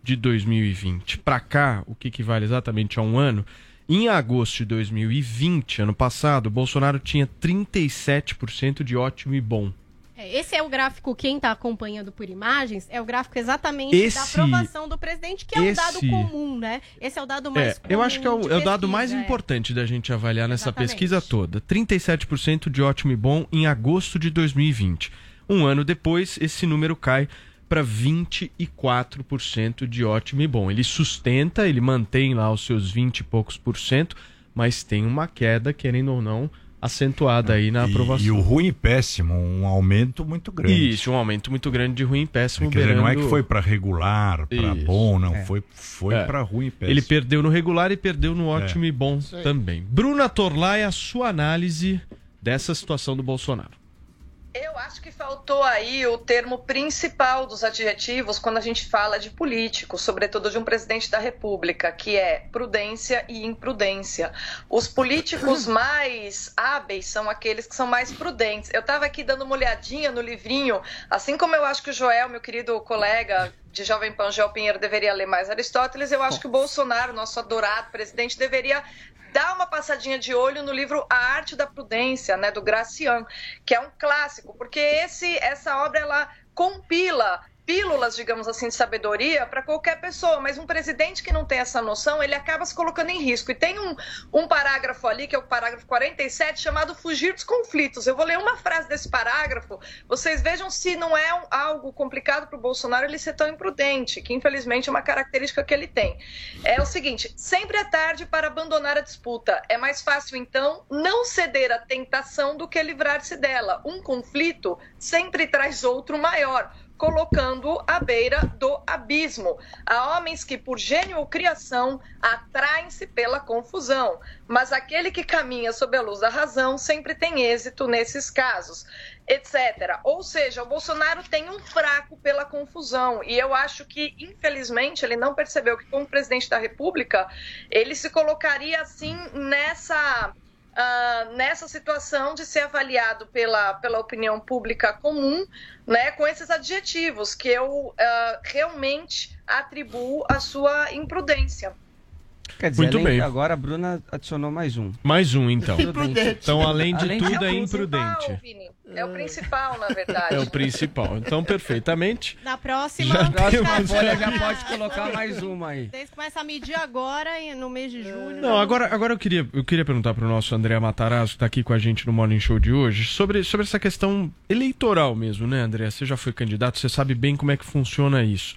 de 2020 para cá, o que equivale exatamente a um ano, em agosto de 2020, ano passado, Bolsonaro tinha 37% de ótimo e bom. É, esse é o gráfico, quem está acompanhando por imagens, é o gráfico exatamente esse, da aprovação do presidente, que é esse, um dado comum, né? Esse é o dado mais é, comum. Eu acho que é o, é o dado mais é. importante da gente avaliar nessa exatamente. pesquisa toda. 37% de ótimo e bom em agosto de 2020. Um ano depois, esse número cai para 24% de ótimo e bom. Ele sustenta, ele mantém lá os seus 20 e poucos por cento, mas tem uma queda, querendo ou não, acentuada aí na aprovação. E, o ruim e péssimo, um aumento muito grande. Isso, um aumento muito grande de ruim e péssimo. Quer dizer, não é que foi para regular, para bom, não, é. foi, foi é. para ruim e péssimo. Ele perdeu no regular e perdeu no ótimo é. e bom também. Bruna Torlai, a sua análise dessa situação do Bolsonaro. Eu acho que faltou aí o termo principal dos adjetivos quando a gente fala de político, sobretudo de um presidente da República, que é prudência e imprudência. Os políticos mais hábeis são aqueles que são mais prudentes. Eu estava aqui dando uma olhadinha no livrinho, assim como eu acho que o Joel, meu querido colega de Jovem Pan, Joel Pinheiro, deveria ler mais Aristóteles, eu acho que o Bolsonaro, nosso adorado presidente, deveria dá uma passadinha de olho no livro A Arte da Prudência, né, do Gracian, que é um clássico, porque esse essa obra ela compila pílulas, digamos assim, de sabedoria para qualquer pessoa, mas um presidente que não tem essa noção, ele acaba se colocando em risco. E tem um, um parágrafo ali, que é o parágrafo 47, chamado Fugir dos Conflitos. Eu vou ler uma frase desse parágrafo, vocês vejam se não é um, algo complicado para o Bolsonaro ele ser tão imprudente, que infelizmente é uma característica que ele tem. É o seguinte: sempre é tarde para abandonar a disputa. É mais fácil, então, não ceder à tentação do que livrar-se dela. Um conflito sempre traz outro maior colocando à beira do abismo. Há homens que, por gênio ou criação, atraem-se pela confusão, mas aquele que caminha sob a luz da razão sempre tem êxito nesses casos, etc. Ou seja, o Bolsonaro tem um fraco pela confusão e eu acho que, infelizmente, ele não percebeu que, como presidente da República, ele se colocaria assim nessa uh, nessa situação de ser avaliado pela, pela opinião pública comum, né, com esses adjetivos que eu uh, realmente atribuo à sua imprudência. Quer dizer, Muito além, bem. agora a Bruna adicionou mais um. Mais um, então. então, além de além tudo, de é imprudente. É o principal, na verdade. É o principal. Então, perfeitamente. Na próxima, já próxima folha já pode colocar mais uma aí. Vocês começam a medir agora, no mês de julho. Não, agora, agora eu, queria, eu queria perguntar para o nosso André Matarazzo, que está aqui com a gente no Morning Show de hoje, sobre, sobre essa questão eleitoral mesmo, né, André? Você já foi candidato, você sabe bem como é que funciona isso.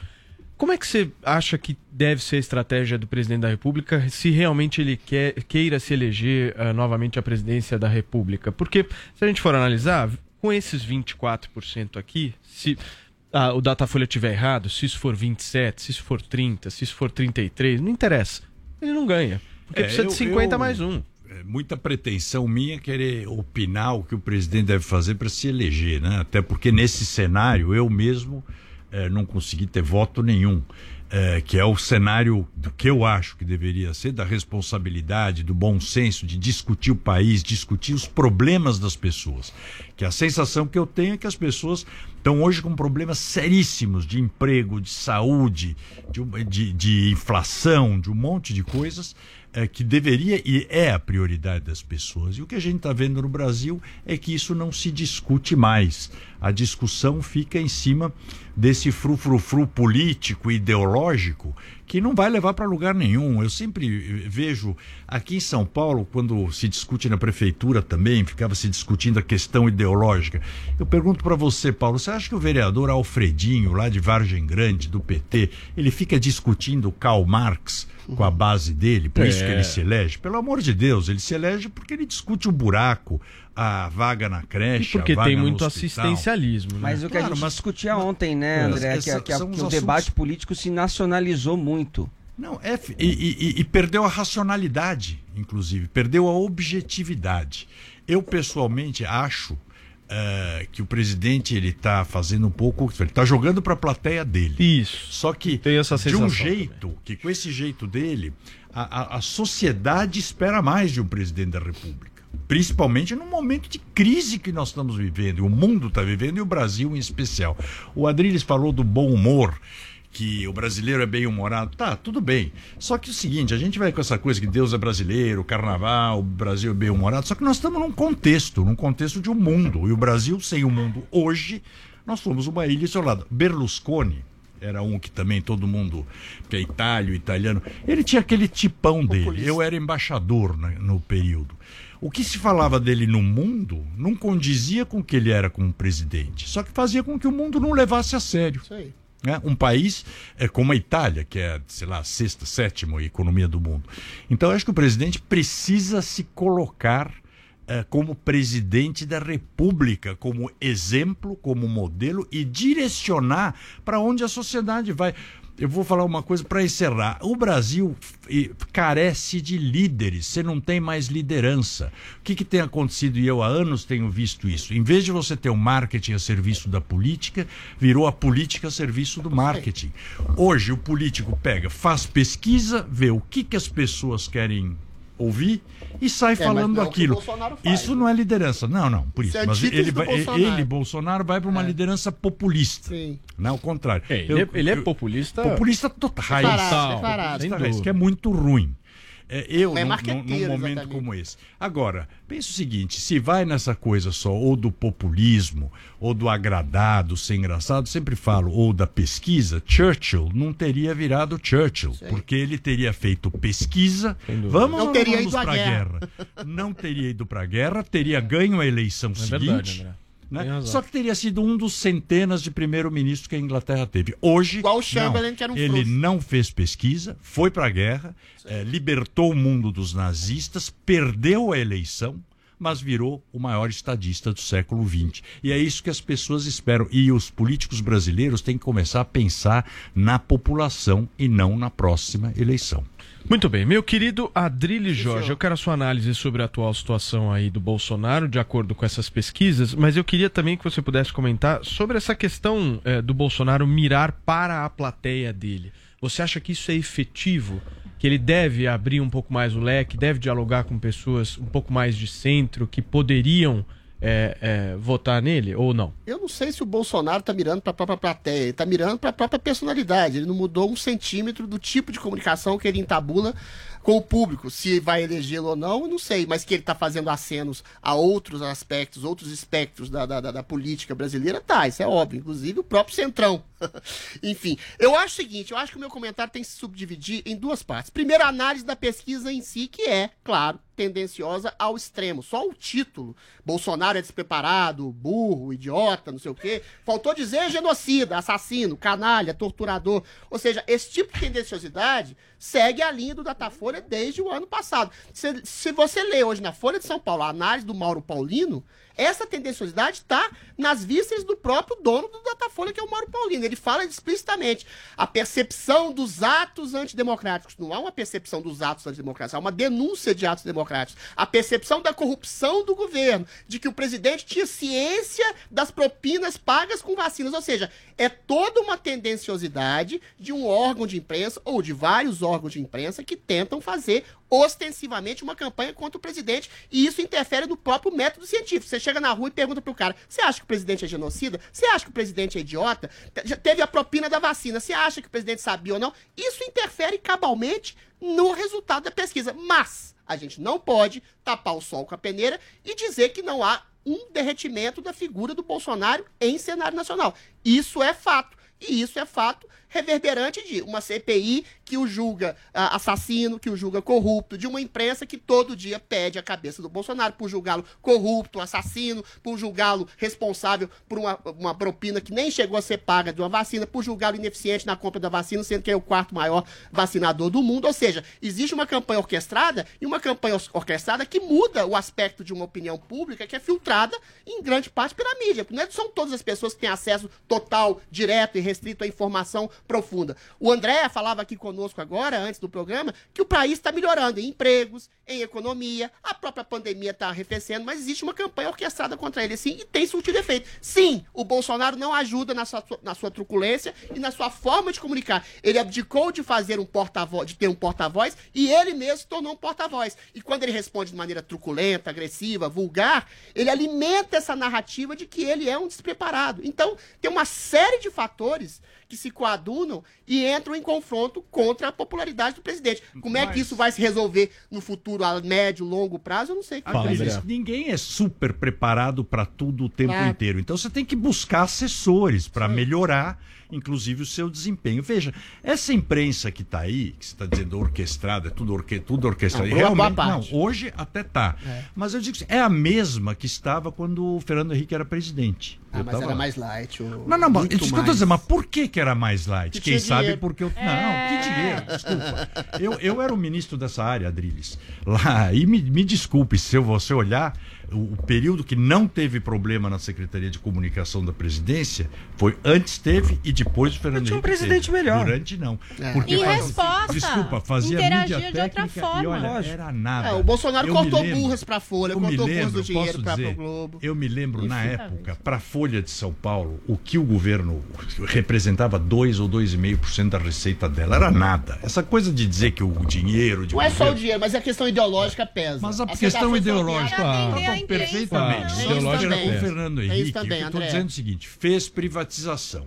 Como é que você acha que deve ser a estratégia do presidente da República se realmente ele quer, queira se eleger uh, novamente à presidência da República? Porque, se a gente for analisar, com esses 24% aqui, se uh, o Datafolha tiver errado, se isso for 27, se isso for 30, se isso for 33, não interessa. Ele não ganha. Porque é, precisa eu, de 50 eu... mais um é muita pretensão minha querer opinar o que o presidente deve fazer para se eleger, né? Até porque nesse cenário eu mesmo é, não consegui ter voto nenhum. É, que é o cenário do que eu acho que deveria ser, da responsabilidade, do bom senso, de discutir o país, discutir os problemas das pessoas. Que a sensação que eu tenho é que as pessoas estão hoje com problemas seríssimos de emprego, de saúde, de, de, de inflação, de um monte de coisas é, que deveria e é a prioridade das pessoas. E o que a gente está vendo no Brasil é que isso não se discute mais. A discussão fica em cima desse frufrufru político, ideológico, que não vai levar para lugar nenhum. Eu sempre vejo aqui em São Paulo, quando se discute na prefeitura também, ficava se discutindo a questão ideológica. Eu pergunto para você, Paulo, você acha que o vereador Alfredinho, lá de Vargem Grande, do PT, ele fica discutindo Karl Marx? com a base dele, por é. isso que ele é. se elege. Pelo amor de Deus, ele se elege porque ele discute o buraco, a vaga na creche, porque tem muito assistencialismo. Né? Mas o que claro, a gente mas, discutia ontem, né, André, que, que, que, que o assuntos... debate político se nacionalizou muito. Não, é, e, e, e, perdeu a racionalidade, inclusive, perdeu a objetividade. Eu, pessoalmente, acho é, que o presidente ele está fazendo um pouco, ele está jogando para a plateia dele. Isso. Só que de um jeito que com esse jeito dele a, a, a sociedade espera mais de um presidente da República principalmente no momento de crise que nós estamos vivendo, o mundo está vivendo e o Brasil em especial. O Adriles falou do bom humor que o brasileiro é bem humorado. Tá, tudo bem. Só que é o seguinte, a gente vai com essa coisa que Deus é brasileiro, carnaval, o Brasil é bem humorado, só que nós estamos num contexto, num contexto de um mundo. E o Brasil, sem o mundo hoje, nós somos uma ilha isolada. Berlusconi, era um que também todo mundo, que é itália, italiano, ele tinha aquele tipão dele. Eu era embaixador no, no período. O que se falava dele no mundo não condizia com o que ele era como presidente, só que fazia com que o mundo não levasse a sério. Isso aí. Né? Um país é, como a Itália, que é, sei lá, a sexta, sétima economia do mundo. Então, eu acho que o presidente precisa se colocar é, como presidente da República, como exemplo, como modelo e direcionar para onde a sociedade vai eu vou falar uma coisa para encerrar. O Brasil carece de líderes, você não tem mais liderança. O que, que tem acontecido, e eu há anos tenho visto isso? Em vez de você ter o marketing a serviço da política, virou a política a serviço do marketing. Hoje o político pega, faz pesquisa, vê o que, que as pessoas querem ouvir e sai é, falando é aquilo. isso né? não é liderança. Não, não, por isso. isso é mas ele, vai, Bolsonaro. ele, Bolsonaro, vai para uma é. liderança populista. Sim. Não, ao contrário. É, ele, é, ele, é populista. Populista total. Separado, separado. que é muito ruim. É, eu, é num, num, momento exatamente. como esse. Agora, pense o seguinte: se vai nessa coisa só, ou do populismo, ou do agradado, ser engraçado, sempre falo, ou da pesquisa, Churchill não teria virado Churchill, porque ele teria feito pesquisa. Vamos não teria ido para guerra. guerra. Não teria ido para a guerra, teria ganho a eleição é seguinte. Verdade, né? Só que teria sido um dos centenas de primeiro-ministros que a Inglaterra teve. Hoje, Igual o Chamberlain, não, um ele frouxo. não fez pesquisa, foi para a guerra, é, libertou o mundo dos nazistas, perdeu a eleição, mas virou o maior estadista do século XX. E é isso que as pessoas esperam. E os políticos brasileiros têm que começar a pensar na população e não na próxima eleição. Muito bem, meu querido Adrilho Jorge, eu quero a sua análise sobre a atual situação aí do Bolsonaro, de acordo com essas pesquisas, mas eu queria também que você pudesse comentar sobre essa questão eh, do Bolsonaro mirar para a plateia dele. Você acha que isso é efetivo? Que ele deve abrir um pouco mais o leque, deve dialogar com pessoas um pouco mais de centro que poderiam é, é, votar nele ou não? Eu não sei se o Bolsonaro está mirando para a própria plateia, ele está mirando para a própria personalidade. Ele não mudou um centímetro do tipo de comunicação que ele entabula com o público. Se vai elegê-lo ou não, eu não sei, mas que ele está fazendo acenos a outros aspectos, outros espectros da, da, da, política brasileira, tá, isso é óbvio, inclusive o próprio Centrão. Enfim, eu acho o seguinte, eu acho que o meu comentário tem que se subdividir em duas partes. Primeiro, a análise da pesquisa em si, que é, claro, tendenciosa ao extremo. Só o título, Bolsonaro é despreparado, burro, idiota, não sei o quê, faltou dizer genocida, assassino, canalha, torturador. Ou seja, esse tipo de tendenciosidade segue a linha do Datafolha desde o ano passado. Se, se você lê hoje na Folha de São Paulo a análise do Mauro Paulino, essa tendenciosidade está nas vistas do próprio dono do Datafolha, que é o Mauro Paulino. Ele fala explicitamente a percepção dos atos antidemocráticos. Não há uma percepção dos atos antidemocráticos, há uma denúncia de atos democráticos. A percepção da corrupção do governo, de que o presidente tinha ciência das propinas pagas com vacinas. Ou seja, é toda uma tendenciosidade de um órgão de imprensa ou de vários órgãos de imprensa que tentam fazer ostensivamente uma campanha contra o presidente e isso interfere no próprio método científico. Você chega na rua e pergunta pro cara: você acha que o presidente é genocida? Você acha que o presidente é idiota? Já teve a propina da vacina, você acha que o presidente sabia ou não? Isso interfere cabalmente no resultado da pesquisa. Mas a gente não pode tapar o sol com a peneira e dizer que não há um derretimento da figura do Bolsonaro em cenário nacional. Isso é fato. E isso é fato reverberante de uma CPI que o julga uh, assassino, que o julga corrupto, de uma imprensa que todo dia pede a cabeça do Bolsonaro por julgá-lo corrupto, assassino, por julgá-lo responsável por uma, uma propina que nem chegou a ser paga de uma vacina, por julgá-lo ineficiente na compra da vacina, sendo que é o quarto maior vacinador do mundo. Ou seja, existe uma campanha orquestrada e uma campanha orquestrada que muda o aspecto de uma opinião pública que é filtrada em grande parte pela mídia. Não é, são todas as pessoas que têm acesso total, direto e restrito à informação profunda. O André falava aqui conosco agora, antes do programa, que o país está melhorando em empregos, em economia, a própria pandemia está arrefecendo, mas existe uma campanha orquestrada contra ele, sim, e tem surtido efeito. Sim, o Bolsonaro não ajuda na sua, na sua truculência e na sua forma de comunicar. Ele abdicou de fazer um porta-voz, de ter um porta-voz, e ele mesmo se tornou um porta-voz. E quando ele responde de maneira truculenta, agressiva, vulgar, ele alimenta essa narrativa de que ele é um despreparado. Então, tem uma série de fatores que se coadunam e entram em confronto contra a popularidade do presidente. Como é que isso vai se resolver no futuro, a médio, longo prazo? Eu não sei. Fala, ninguém é super preparado para tudo o tempo é. inteiro. Então você tem que buscar assessores para melhorar inclusive o seu desempenho. Veja, essa imprensa que está aí, que você está dizendo orquestrada, é tudo, orque, tudo orquestrado. Não, Realmente, não, hoje até tá. É. Mas eu digo assim, é a mesma que estava quando o Fernando Henrique era presidente. Ah, mas era lá. mais light. O... Não, não, mas, isso mais... dizendo, mas por que, que era mais light? Que Quem sabe dinheiro. porque eu. É... Não, que dinheiro, desculpa. Eu, eu era o ministro dessa área, Adriles. Lá, e me, me desculpe, se você olhar, o, período que não teve problema na Secretaria de Comunicação da Presidência foi antes teve e depois o Fernando tinha um presidente teve. melhor. Durante não. É. Porque em faz, resposta. Desculpa, fazia mídia técnica de outra forma. e olha, era nada. É, o Bolsonaro eu cortou lembro, burras para Folha, cortou burras do dinheiro para o Globo. Eu me lembro na época, para a Folha de São Paulo, o que o governo representava 2 ou 2,5% da receita dela era nada. Essa coisa de dizer que o dinheiro de Não governo... é só o dinheiro, mas a questão ideológica pesa. Mas a, a questão ideológica perfeitamente. Ideológica o Fernando Henrique, é estou dizendo o seguinte, fez privatização.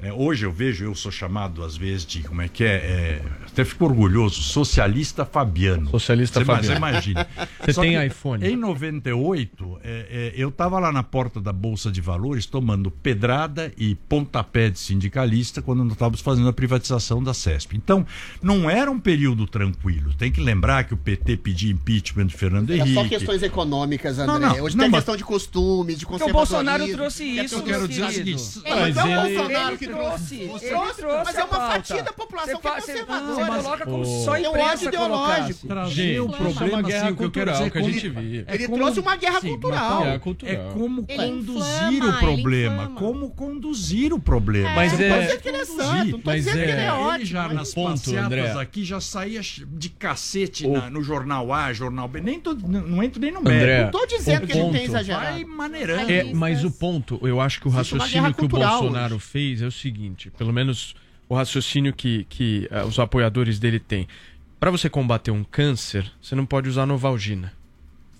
É, hoje eu vejo, eu sou chamado às vezes de, como é que é, é até fico orgulhoso, socialista fabiano. Socialista Você fabiano. imagina. Você Só tem iPhone. Em 98, é, é, eu estava lá na porta da Bolsa de Valores tomando pedrada e pontapé de sindicalista quando nós estávamos fazendo a privatização da CESP. Então, não era um período tranquilo. Tem que lembrar que o PT pedia impeachment de Fernando Henrique. É só questões econômicas, André. Não, não, hoje não, tem mas... questão de costume, de conservadorismo. o Bolsonaro trouxe isso. Eu quero dizer o seguinte... Mas, mas é o Bolsonaro que trouxe. Ele trouxe, mas é uma fatia da população que é conservadora. Você coloca como só é um ódio ideológico. Trazer o problema, guerra assim, o que cultural dizer que a gente vive. é Ele como- trouxe uma guerra Sim, cultural. Guerra cultural. É como Ele conduzir inflama, o problema, ele como conduzir o problema. Mas Não é- dizendo que ele é santo, não tô mas dizendo é- que ele é Ele ótimo. já nas ponto, passeatas André. aqui já saía de cacete no jornal A, jornal B. Nem não, não entro nem no mérito. Não tô dizendo que ele tem exagerado. Vai maneirando. É, mas o ponto, eu acho que o raciocínio que o cultural Bolsonaro fez é o seguinte, pelo menos o raciocínio que, que eh, os apoiadores dele têm. Para você combater um câncer, você não pode usar Novalgina.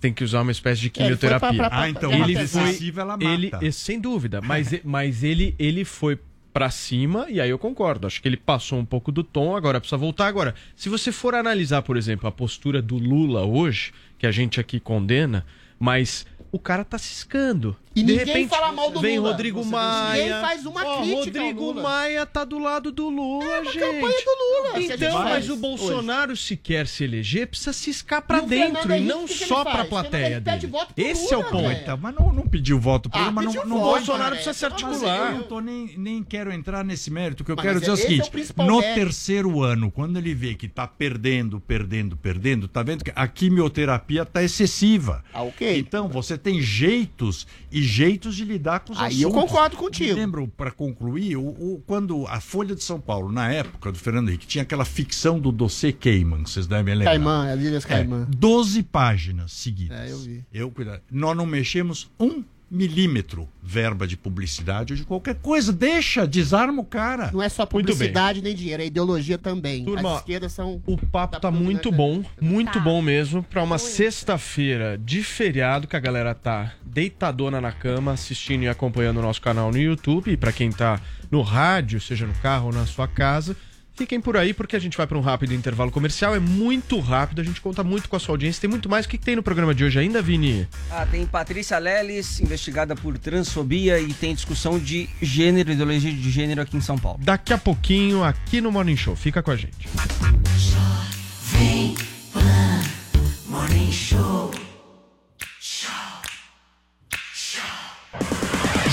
Tem que usar uma espécie de É, ele foi quimioterapia. pra- pra- Ah, então ele foi, excessiva, ela mata. ele, eh, sem dúvida, mas, mas ele, ele foi pra cima e aí eu concordo. Acho que ele passou um pouco do tom, agora precisa voltar. Agora, se você for analisar, por exemplo, a postura do Lula hoje, que a gente aqui condena, mas o cara tá ciscando. E de ninguém repente fala mal do vem Lula. Rodrigo Você- Maia. ninguém faz uma Ó, crítica ao Rodrigo Lula. Maia tá do lado do Lula, gente. campanha do Lula, Então, faz mas o hoje. Bolsonaro se quer se eleger, precisa ciscar pra E o dentro e não o que que só faz? plateia dele. Esse é o Lula, ponto. velho. Tá, mas não, não pediu voto pro Ah, mas não, não voto, Bolsonaro precisa se Mas articular. Eu não tô nem, nem quero entrar nesse mérito. O que eu Mas quero dizer é o esse é o seguinte: no mérito. terceiro ano, quando ele vê que tá perdendo, perdendo, perdendo, tá vendo que a quimioterapia tá excessiva. Ah, ok. Então, você tem jeitos e jeitos de lidar com os Aí eu assuntos. concordo contigo. Me lembro, para concluir, o, o- quando a Folha de São Paulo, na época do Fernando Henrique, tinha aquela ficção do dossiê Cayman, vocês devem lembrar. Caimã, as Ilhas É, Caimã. 12 páginas seguidas. É, eu vi. Eu, cuidado. Nós não mexemos um milímetro verba de publicidade ou de qualquer coisa. Deixa, desarma o cara. Não é só publicidade nem dinheiro, é ideologia também. Turma, As esquerdas são. O papo da tá muito bom, muito Tá. bom mesmo, pra uma sexta-feira de feriado que a galera tá deitadona na cama, assistindo e acompanhando o nosso canal no YouTube. E pra quem tá no rádio, seja no carro ou na sua casa, fiquem por aí porque a gente vai pra um rápido intervalo comercial. É muito rápido, a gente conta muito com a sua audiência. Tem muito mais. O que, que tem no programa de hoje ainda, Vini? Ah, tem Patrícia Leles, investigada por transfobia e tem discussão de gênero, ideologia de gênero aqui em São Paulo. Daqui a pouquinho aqui no Morning Show. Fica com a gente.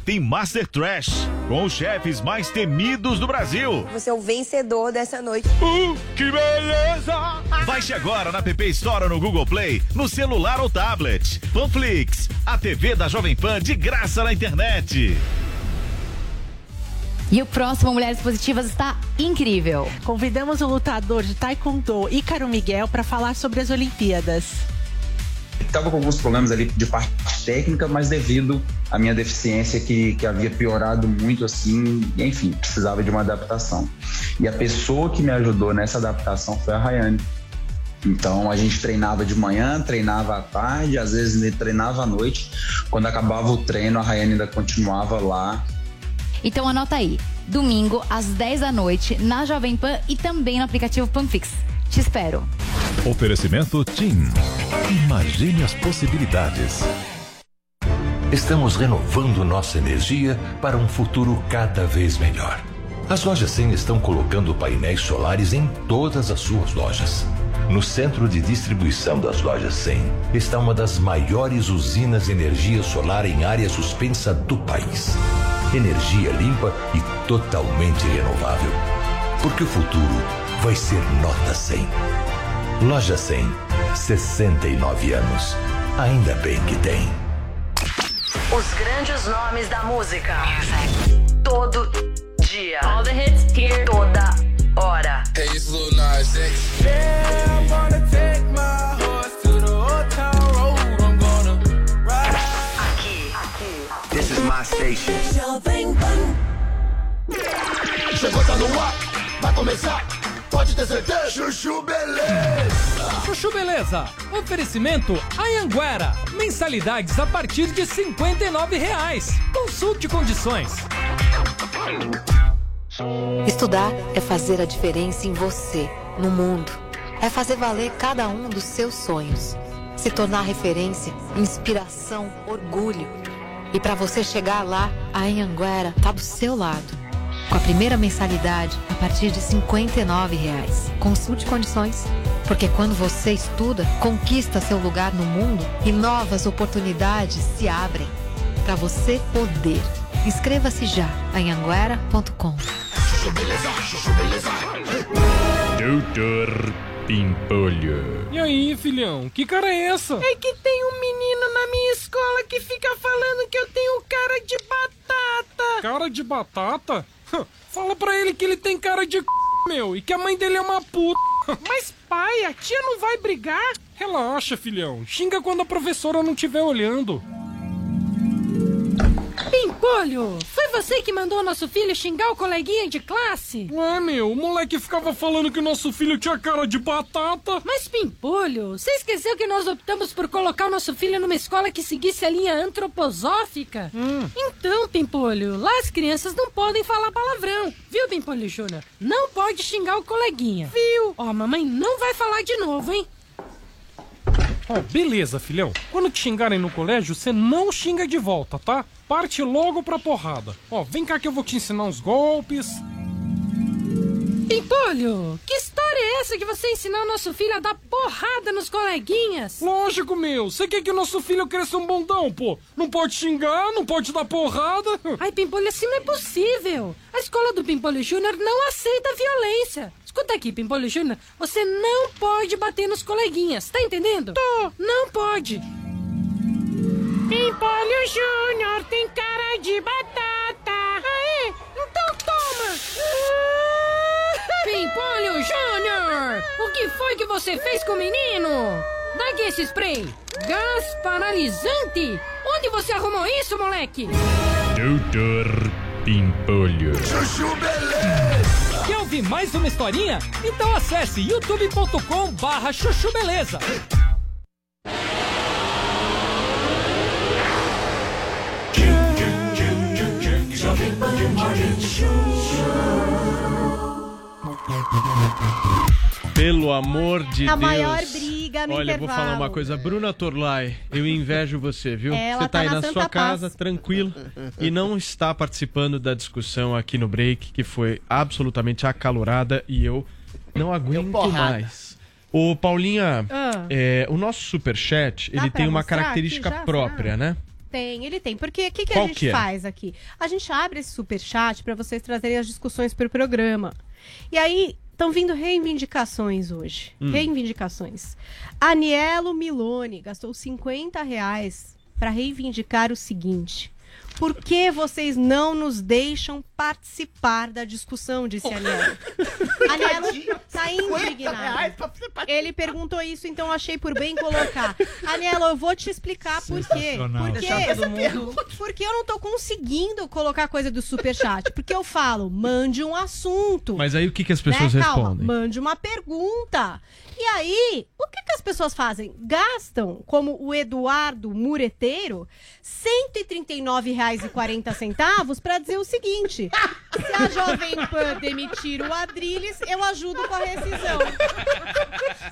tem Master Trash, com os chefes mais temidos do Brasil. Você é o vencedor dessa noite. Uh, que beleza! Baixe agora na PP Store ou no Google Play, no celular ou tablet. Panflix, a TV da Jovem Pan de graça na internet. E o próximo Mulheres Positivas está incrível. Convidamos o lutador de Taekwondo, Ícaro Miguel, para falar sobre as Olimpíadas. Estava com alguns problemas ali de parte técnica, mas devido à minha deficiência que, que havia piorado muito assim, e, enfim, precisava de uma adaptação. E a pessoa que me ajudou nessa adaptação foi a Rayane. Então a gente treinava de manhã, treinava à tarde, às vezes treinava à noite. Quando acabava o treino, a Rayane ainda continuava lá. Então anota aí. Domingo, às 10 da noite, na Jovem Pan e também no aplicativo Panflix. Te espero. Oferecimento TIM. Imagine as possibilidades. Estamos renovando nossa energia para um futuro cada vez melhor. As lojas 100 estão colocando painéis solares em todas as suas lojas. No centro de distribuição das lojas 100 está uma das maiores usinas de energia solar em área suspensa do país. Energia limpa e totalmente renovável. Porque o futuro vai ser nota 100. Loja 100, 69 anos. Ainda bem que tem. Os grandes nomes da música. Todo dia. All the hits here. Toda hora. Hey, it's Lil Nas X. Yeah, I'm gonna take my horse to the old town road. I'm gonna ride. Aqui. Aqui. This is my station. Chegou, tá no ar, vai começar, pode ter certeza. Chuchu Beleza. Chuchu Beleza. Oferecimento Anhanguera. Mensalidades a partir de 59 reais. Consulte condições. Estudar é fazer a diferença em você, no mundo. É fazer valer cada um dos seus sonhos. Se tornar referência, inspiração, orgulho. E para você chegar lá, a Anhanguera tá do seu lado. Com a primeira mensalidade a partir de 59 reais. Consulte condições. Porque quando você estuda, conquista seu lugar no mundo e novas oportunidades se abrem. Para você poder. Inscreva-se já em anguera.com. Doutor Pimpolho. E aí, filhão, que cara é essa? É que tem um menino na minha escola que fica falando que eu tenho cara de batata. Cara de batata? Fala pra ele que ele tem cara de c... meu, e que a mãe dele é uma puta. Mas pai, a tia não vai brigar? Relaxa, filhão. Xinga quando a professora não estiver olhando. Pimpolho, foi você que mandou nosso filho xingar o coleguinha de classe? Ué, meu, o moleque ficava falando que nosso filho tinha cara de batata. Mas, Pimpolho, você esqueceu que nós optamos por colocar o nosso filho numa escola que seguisse a linha antroposófica? Hum. Então, Pimpolho, lá as crianças não podem falar palavrão. Viu, Pimpolho Júnior? Não pode xingar o coleguinha. Viu? Ó, mamãe não vai falar de novo, hein? Ó, oh, beleza, filhão. Quando te xingarem no colégio, você não xinga de volta, tá? Parte logo pra porrada. Ó, vem cá que eu vou te ensinar uns golpes. Pimpolho, que história é essa que você ensinou nosso filho a dar porrada nos coleguinhas? Lógico, meu. Você quer que o nosso filho cresça um bundão, pô? Não pode xingar, não pode dar porrada. Ai, Pimpolho, assim não é possível. A escola do Pimpolho Júnior não aceita violência. Escuta aqui, Pimpolho Júnior, você não pode bater nos coleguinhas, tá entendendo? Tô. Não pode. Pimpolho Júnior tem cara de batata. Ah, é? Então toma. Pimpolho Júnior, o que foi que você fez com o menino? Dá aqui esse spray. Gás paralisante? Onde você arrumou isso, moleque? Doutor Pimpolho. Chuchu Beleza! Quer ouvir mais uma historinha? Então acesse youtube.com barra chuchu beleza. Pelo amor de a Deus. maior briga no Olha, eu vou intervalo. falar uma coisa. Bruna Torlai, eu invejo você, viu? Ela você tá, tá aí na na sua casa, Paz. tranquilo, e não está participando da discussão aqui no break, que foi absolutamente acalorada e eu não aguento mais. Ô, Paulinha, Ah. é, o nosso superchat, Dá ele tem uma característica já? própria, né? Tem, ele tem. Porque o que, que Qual a gente que é? faz aqui? A gente abre esse superchat para vocês trazerem as discussões pro programa. E aí, estão vindo reivindicações hoje. Hum. Reivindicações. Anielo Milone gastou 50 reais para reivindicar o seguinte. Por que vocês não nos deixam participar da discussão, disse Anielo. Anielo tá indignado. Ele perguntou isso, então eu achei por bem colocar. Anielo, eu vou te explicar por quê. Todo mundo- porque eu não tô conseguindo colocar coisa do superchat. Porque eu falo, mande um assunto. Mas aí o que, que as pessoas Né? Calma, respondem? mande uma pergunta. E aí, o que, que as pessoas fazem? Gastam, como o Eduardo Mureteiro, R$ 139,40 para dizer o seguinte: se a Jovem Pan demitir o Adrilles, eu ajudo com a rescisão.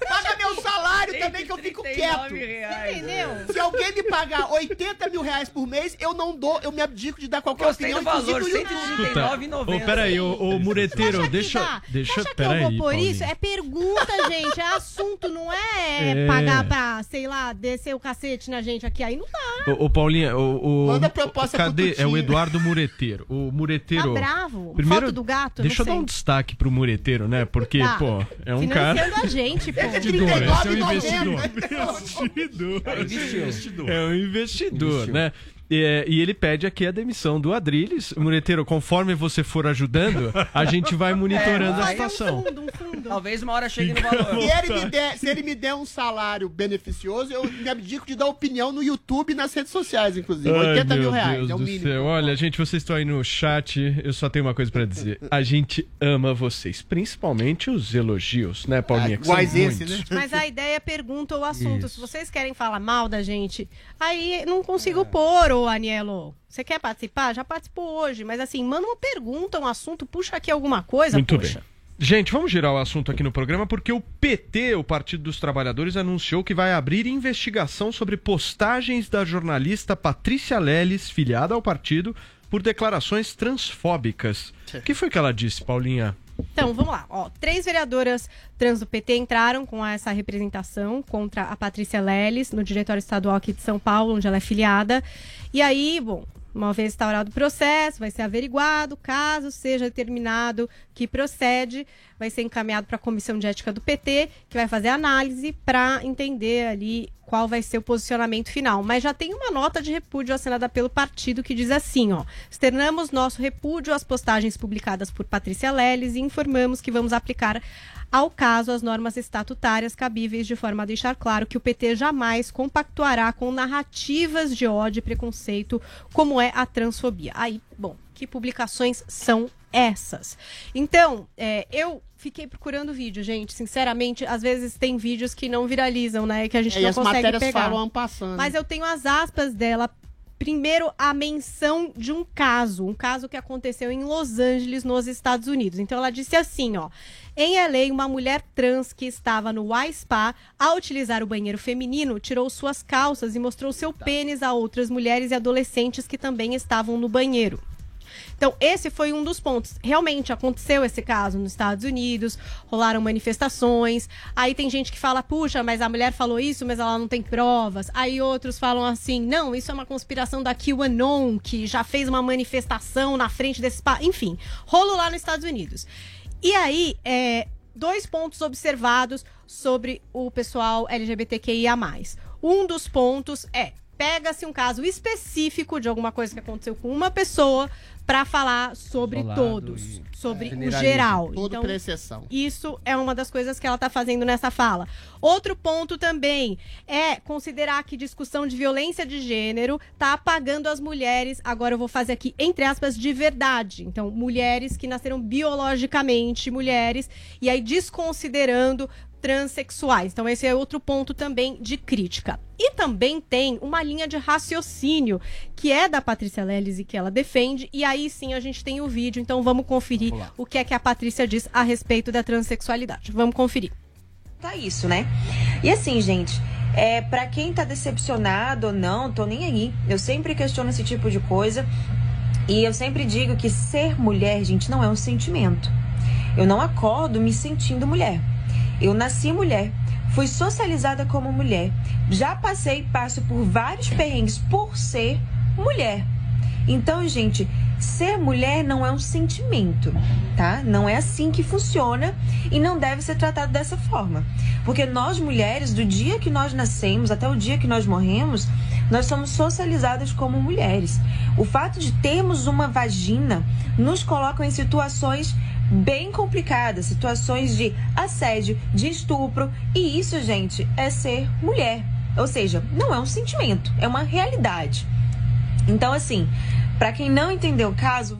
Paga meu salário também que eu fico quieto. Entendeu? Se alguém me pagar 80 mil reais por mês, eu não dou, eu me abdico de dar qualquer Gostei opinião, do valor, inclusive no YouTube. Escuta, ô, peraí, ô, ô Mureteiro, deixa, deixa, Você acha que eu vou por Paulinho. isso? É pergunta, gente. É assunto, não é, É. pagar pra, sei lá, descer o cacete na gente aqui. Aí não dá. Ô, ô, Paulinha, o, o- Manda proposta pro cadê? É o Eduardo Mureteiro. O Mureteiro. Tá bravo? Primeiro, Foto do gato? Deixa eu não dar um sei. destaque pro Mureteiro, né? Porque, Tá. pô, é um Financiando cara. a gente, pô. Investidor, esse é um 39,90. investidor. Investidor. É um investidor, né? É, e ele pede aqui a demissão do Adrilles. Mureteiro, conforme você for ajudando, a gente vai monitorando É, a situação. Talvez uma hora chegue no valor. Se ele, me der, se ele me der um salário beneficioso, eu me abdico de dar opinião no YouTube e nas redes sociais, inclusive. Ai, 80 mil reais, Deus é o mínimo. céu. Olha, gente, vocês estão aí no chat. Eu só tenho uma coisa pra dizer. A gente ama vocês, principalmente os elogios, né, Paulinha? Que são iguais esse, muitos. né? Mas a ideia é pergunta ou assunto. Isso. Se vocês querem falar mal da gente, aí não consigo pôr, ô Anielo. Você quer participar? Já participou hoje. Mas assim, manda uma pergunta, um assunto, puxa aqui alguma coisa, Muito puxa. bem. Gente, vamos girar o assunto aqui no programa porque o PT, o Partido dos Trabalhadores, anunciou que vai abrir investigação sobre postagens da jornalista Patrícia Leles, filiada ao partido, por declarações transfóbicas. O que foi que ela disse, Paulinha? Então, vamos lá. Ó, três vereadoras trans do PT entraram com essa representação contra a Patrícia Leles no Diretório Estadual aqui de São Paulo, onde ela é filiada. E aí, bom, uma vez instaurado o processo, vai ser averiguado, caso seja determinado que procede, vai ser encaminhado para a Comissão de Ética do PT, que vai fazer análise para entender ali qual vai ser o posicionamento final. Mas já tem uma nota de repúdio assinada pelo partido que diz assim, ó: "Externamos nosso repúdio às postagens publicadas por Patrícia Leles e informamos que vamos aplicar ao caso as normas estatutárias cabíveis de forma a deixar claro que o PT jamais compactuará com narrativas de ódio e preconceito como é a transfobia. Aí, bom, que publicações são essas? Então, é, eu fiquei procurando vídeo, gente. Sinceramente, às vezes tem vídeos que não viralizam, né? Que a gente É, e não as consegue matérias pegar. falam passando. Mas eu tenho as aspas dela. Primeiro, a menção de um caso, um caso que aconteceu em Los Angeles, nos Estados Unidos. Então, ela disse assim, ó. Em LA, uma mulher trans que estava no Y-Spa, ao utilizar o banheiro feminino, tirou suas calças e mostrou seu pênis a outras mulheres e adolescentes que também estavam no banheiro. Então, esse foi um dos pontos. Realmente aconteceu esse caso nos Estados Unidos, rolaram manifestações. Aí tem gente que fala, puxa, mas a mulher falou isso, mas ela não tem provas. Aí outros falam assim, não, isso é uma conspiração da QAnon, que já fez uma manifestação na frente desse. spa. Enfim, rolo lá nos Estados Unidos. E aí, é, dois pontos observados sobre o pessoal LGBTQIA. Um dos pontos é pega-se um caso específico de alguma coisa que aconteceu com uma pessoa para falar sobre Isolado todos, e- sobre é, o geral. Todo então, por exceção. Isso é uma das coisas que ela está fazendo nessa fala. Outro ponto também é considerar que discussão de violência de gênero está apagando as mulheres. Agora eu vou fazer aqui entre aspas de verdade. Então, mulheres que nasceram biologicamente mulheres e aí desconsiderando transexuais. Então, esse é outro ponto também de crítica. E também tem uma linha de raciocínio que é da Patrícia Leles e que ela defende. E aí sim a gente tem o vídeo. Então, vamos conferir o que é que a Patrícia diz a respeito da transexualidade. Vamos conferir. tá isso, né? E assim, gente, é, para quem tá decepcionado ou não, tô nem aí. Eu sempre questiono esse tipo de coisa. E eu sempre digo que ser mulher, gente, não é um sentimento. Eu não acordo me sentindo mulher. Eu nasci mulher, fui socializada como mulher. Já passei e passo por vários perrengues por ser mulher. Então, gente, ser mulher não é um sentimento, tá? Não é assim que funciona e não deve ser tratado dessa forma. Porque nós mulheres, do dia que nós nascemos até o dia que nós morremos, nós somos socializadas como mulheres. O fato de termos uma vagina nos coloca em situações bem complicadas, situações de assédio, de estupro, e isso, gente, é ser mulher. Ou seja, não é um sentimento, é uma realidade. Então, assim, para quem não entendeu o caso,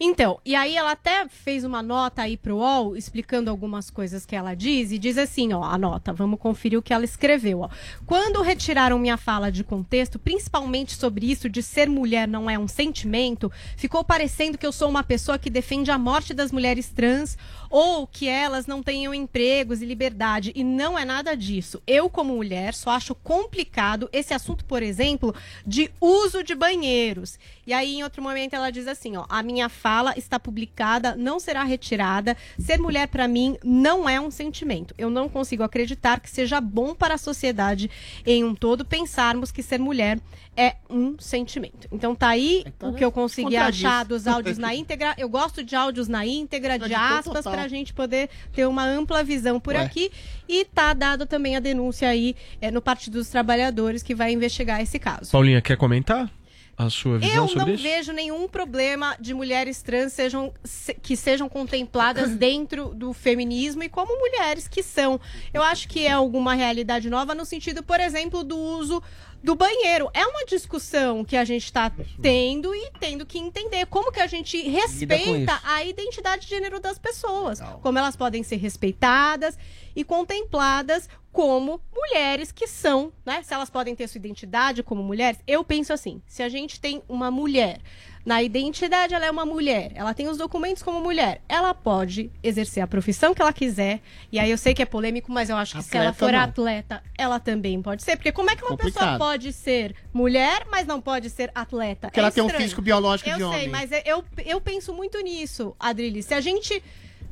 Então, e aí ela até fez uma nota aí pro UOL explicando algumas coisas que ela diz e diz assim, ó, a nota, vamos conferir o que ela escreveu, ó. Quando retiraram minha fala de contexto, principalmente sobre isso de ser mulher não é um sentimento, ficou parecendo que eu sou uma pessoa que defende a morte das mulheres trans ou que elas não tenham empregos e liberdade, e não é nada disso. Eu, como mulher, só acho complicado esse assunto, por exemplo, de uso de banheiros. E aí, em outro momento, ela diz assim: ó, a minha fala está publicada, não será retirada. Ser mulher, para mim, não é um sentimento. Eu não consigo acreditar que seja bom para a sociedade em um todo pensarmos que ser mulher é um sentimento. Então tá aí Então, o que eu consegui achar dos áudios na íntegra. Eu gosto de áudios na íntegra, de aspas. Para a gente poder ter uma ampla visão por Ué. aqui. E tá dado também a denúncia aí é, no Partido dos Trabalhadores que vai investigar esse caso. Paulinha, quer comentar a sua visão Eu sobre não isso? vejo nenhum problema de mulheres trans sejam, se- que sejam contempladas dentro do feminismo e como mulheres que são. Eu acho que é alguma realidade nova no sentido, por exemplo, do uso do banheiro. É uma discussão que a gente está tendo e tendo que entender como que a gente respeita a identidade de gênero das pessoas, como elas podem ser respeitadas e contempladas como mulheres que são, né? Se elas podem ter sua identidade como mulheres, eu penso assim: se a gente tem uma mulher Na identidade, ela é uma mulher. Ela tem os documentos como mulher. Ela pode exercer a profissão que ela quiser. E aí eu sei que é polêmico, mas eu acho que se ela Atleta, for não. atleta, ela também pode ser. Porque como é que uma pessoa Complicado. pode ser mulher, mas não pode ser atleta? Porque É ela tem um estranho. físico biológico eu de sei, homem. mas eu, eu penso muito nisso, Adriles. Se a gente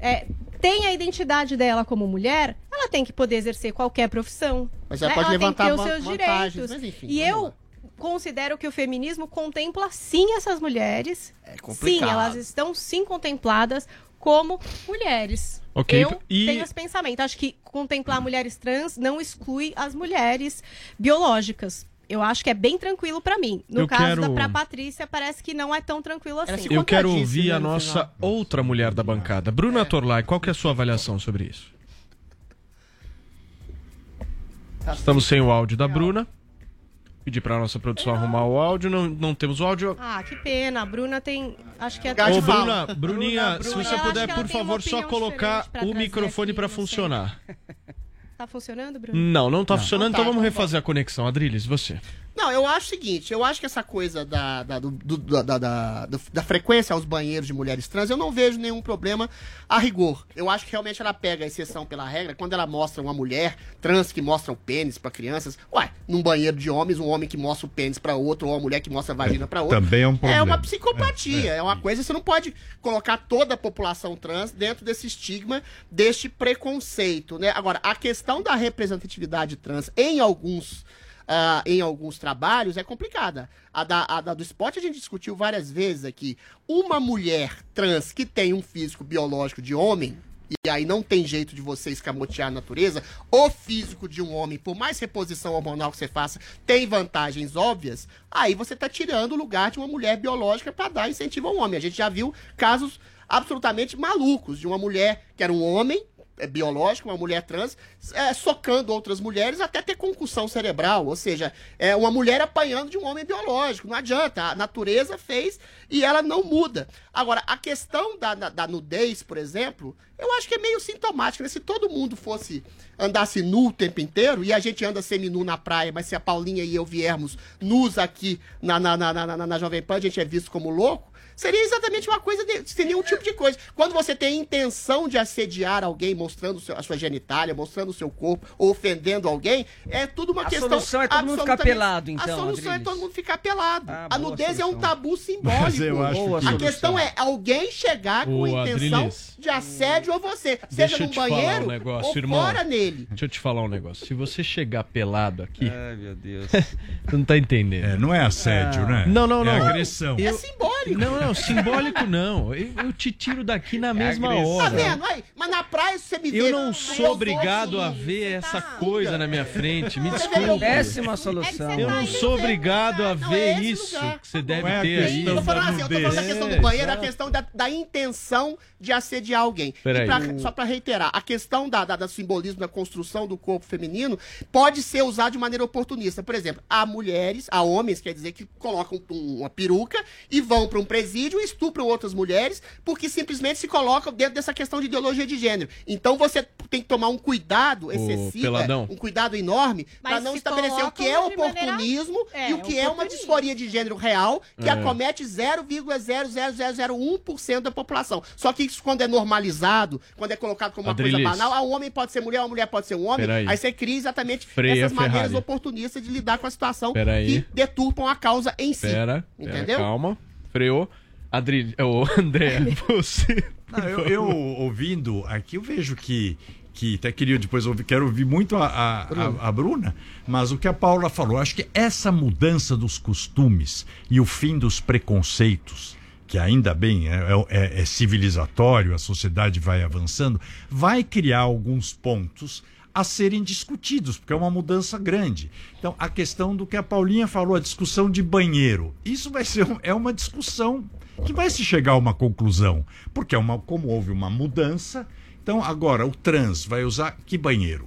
é, tem a identidade dela como mulher, ela tem que poder exercer qualquer profissão. Mas ela né? pode ela levantar tem que ter os seus direitos. mas enfim, e eu lá. considero que o feminismo contempla sim essas mulheres. sim, complicado. elas estão sim contempladas como mulheres. Ok, Eu e- tenho esse pensamento. Acho que contemplar mulheres trans não exclui as mulheres biológicas. Eu acho que é bem tranquilo pra mim. No Eu caso quero- da pra Patrícia, parece que não é tão tranquilo assim. Eu quero ouvir a nossa outra mulher da bancada. Bruna Torlai, qual que é a sua avaliação sobre isso? Estamos sem o áudio da Bruna. Pedir pra nossa produção arrumar o áudio. Não, não temos o áudio. Ah, que pena. A Bruna tem. Acho que é. Ô, Bruna, Bruninha, se Eu você puder, por favor, só colocar o microfone pra não sei. Tá funcionando, Bruna? Não, não tá funcionando, Então então tá, vamos então refazer a conexão. Adriles, você. Não, eu acho o seguinte, eu acho que essa coisa da, da, do- da, da, da- da frequência aos banheiros de mulheres trans, eu não vejo nenhum problema a rigor. Eu acho que realmente ela pega a exceção pela regra, quando ela mostra uma mulher trans que mostra o pênis pra crianças, ué, num banheiro de homens, um homem que mostra o pênis pra outro, ou uma mulher que mostra a vagina pra outra. também é um É problema. uma psicopatia, é, uma coisa, você não pode colocar toda a população trans dentro desse estigma, deste preconceito, né? Agora, a questão da representatividade trans em alguns ah, em alguns trabalhos é complicada. A da, a da do esporte a gente discutiu várias vezes aqui. Uma mulher trans que tem um físico biológico de homem, e aí não tem jeito de você escamotear a natureza, o físico de um homem, por mais reposição hormonal que você faça, tem vantagens óbvias, aí você tá tirando o lugar de uma mulher biológica para dar incentivo ao homem. A gente já viu casos absolutamente malucos de uma mulher que era um homem, é, biológico, uma mulher trans, é, socando outras mulheres até ter concussão cerebral. Ou seja, é uma mulher apanhando de um homem biológico. Não adianta. A natureza fez e ela não muda. Agora, a questão da, da, da nudez, por exemplo, eu acho que é meio sintomática. Né? Se todo mundo fosse andasse nu o tempo inteiro, e a gente anda semi-nu na praia, mas se a Paulinha e eu viermos nus aqui na, na, na, na, na, na Jovem Pan, a gente é visto como louco. Seria exatamente uma coisa, de, sem nenhum tipo de coisa. Quando você tem a intenção de assediar alguém, mostrando seu- a sua genitália, mostrando o seu corpo, ofendendo alguém, é tudo uma A questão. solução é todo mundo ficar absolutamente- pelado, então, A solução é Adriles. todo mundo ficar pelado. Ah, a nudez é um solução. tabu simbólico. eu acho Boa que- a questão é alguém chegar com Ô, a intenção Adriles. de assédio a você. Seja no banheiro um negócio, ou irmão. fora nele. Deixa eu te falar um negócio. Se você chegar pelado aqui. Ai, meu Deus. tu não tá entendendo. É, não é assédio, Ah. né? Não, não, não. É agressão. Eu- É simbólico. Não, não, simbólico não. Eu, eu te tiro daqui na mesma agressão. Tá hora. vendo? Aí, mas na praia você me vê. Eu não sou obrigado a ossos, ver essa coisa na minha frente. Me desculpe. Péssima solução. Eu não sou obrigado a ver é esse isso lugar. que você deve é ter aí. Eu tô falando assim, eu tô falando da questão É, do banheiro, a questão da, da intenção de assediar alguém. E pra- só pra reiterar, a questão da, da, da simbolismo da construção do corpo feminino pode ser usado de maneira oportunista. Por exemplo, há mulheres, há homens, quer dizer, que colocam um- uma peruca e vão pra um presídio e estupram outras mulheres porque simplesmente se colocam dentro dessa questão de ideologia de gênero. Então você tem que tomar um cuidado excessivo, é, um cuidado enorme Mas pra não estabelecer o que é de maneira- oportunismo É, e o que é uma oportunismo. disforia de gênero real que É. acomete 0,00001% da população. Só que isso quando é normalizado, quando é colocado como uma Adrilis. coisa banal, ah, um homem pode ser mulher, uma mulher pode ser um homem, Peraí. aí você cria exatamente Freia essas maneiras Ferrari. oportunistas de lidar com a situação que deturpam a causa em si. Pera, pera, Entendeu? calma. Freou. Adri... Ô, André, você. Não, eu, eu ouvindo aqui, eu vejo que, que até queria depois ouvir, quero ouvir muito a, a, a, a Bruna, mas o que a Paula falou, acho que essa mudança dos costumes e o fim dos preconceitos, que ainda bem é, é- é civilizatório, a sociedade vai avançando, vai criar alguns pontos a serem discutidos, porque é uma mudança grande. Então, a questão do que a Paulinha falou, a discussão de banheiro, isso vai ser é uma discussão que vai se chegar a uma conclusão, porque é uma, como houve uma mudança, então agora o trans vai usar que banheiro?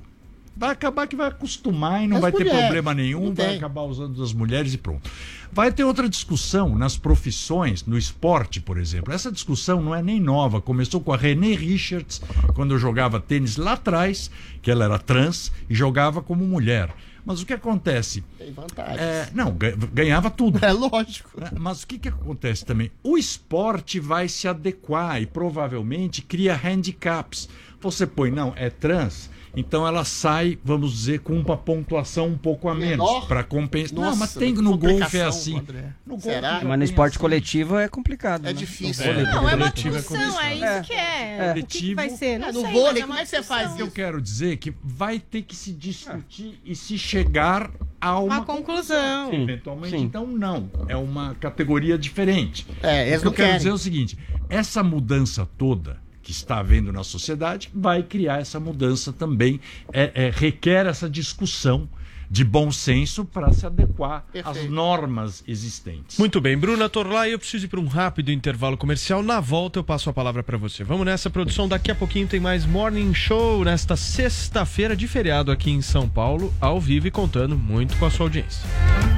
Vai acabar que vai acostumar e não As vai ter mulheres, problema nenhum, vai acabar usando das mulheres e pronto. Vai ter outra discussão nas profissões, no esporte, por exemplo. Essa discussão não é nem nova, começou com a Renée Richards, quando eu jogava tênis lá atrás, que ela era trans e jogava como mulher. Mas o que acontece? Tem vantagens. É, não, ga- ganhava tudo. É lógico. Mas o que, que acontece também? O esporte vai se adequar e provavelmente cria handicaps. Você põe, não, é trans, então ela sai, vamos dizer, com uma pontuação um pouco a menos para compensar. Não, Nossa, mas tem que no golfe é assim. André. No golfe Será? já Mas no esporte assim. coletivo é complicado. É né? difícil. No vôlei, Não, é uma coletivo é discussão, é isso que é. O que que vai ser? Não no sei, vôlei, mas é como é que você faz O que eu quero dizer é que vai ter que se discutir e se chegar a uma, Uma conclusão. Sim, Eventualmente, então não. É uma categoria diferente. É, eles o que não eu quero dizer é o seguinte: essa mudança toda que está havendo na sociedade vai criar essa mudança também. É, é, requer essa discussão de bom senso para se adequar às Perfeito. normas existentes. Muito bem, Bruna Torlai, eu preciso ir para um rápido intervalo comercial. Na volta eu passo a palavra para você. Vamos nessa produção, daqui a pouquinho tem mais Morning Show nesta sexta-feira de feriado aqui em São Paulo, ao vivo e contando muito com a sua audiência.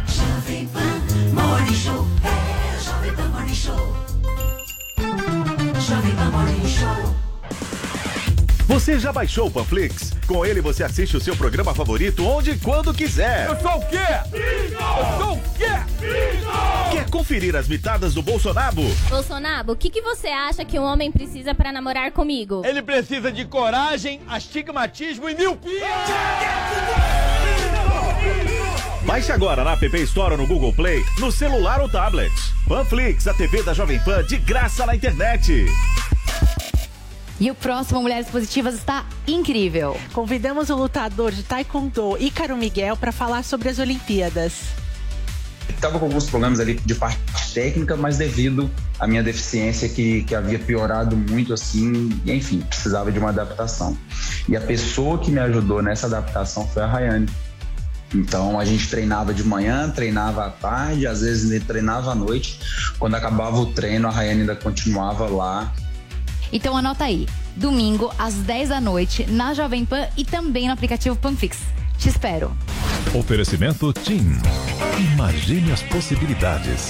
Jovem Pan Morning Show. É Jovem Pan Morning Show. Você já baixou o Panflix? Com ele você assiste o seu programa favorito onde e quando quiser. Eu sou o quê? Eu sou o quê? Quer conferir as mitadas do Bolsonaro? Bolsonaro, o que, que você acha que um homem precisa pra namorar comigo? Ele precisa de coragem, astigmatismo e miopia. Baixe agora na App Store ou no Google Play, no celular ou tablet. Panflix, a TV da Jovem Pan de graça na internet. E o próximo Mulheres Positivas está incrível. Convidamos o lutador de Taekwondo, Ícaro Miguel, para falar sobre as Olimpíadas. Estava com alguns problemas ali de parte técnica, mas devido à minha deficiência que, que havia piorado muito assim, e, enfim, precisava de uma adaptação. E a pessoa que me ajudou nessa adaptação foi a Rayane. Então a gente treinava de manhã, treinava à tarde, às vezes treinava à noite. Quando acabava o treino, a Rayane ainda continuava lá Então anota aí. Domingo, às 10 da noite, na Jovem Pan e também no aplicativo Panflix. Te espero. Oferecimento TIM. Imagine as possibilidades.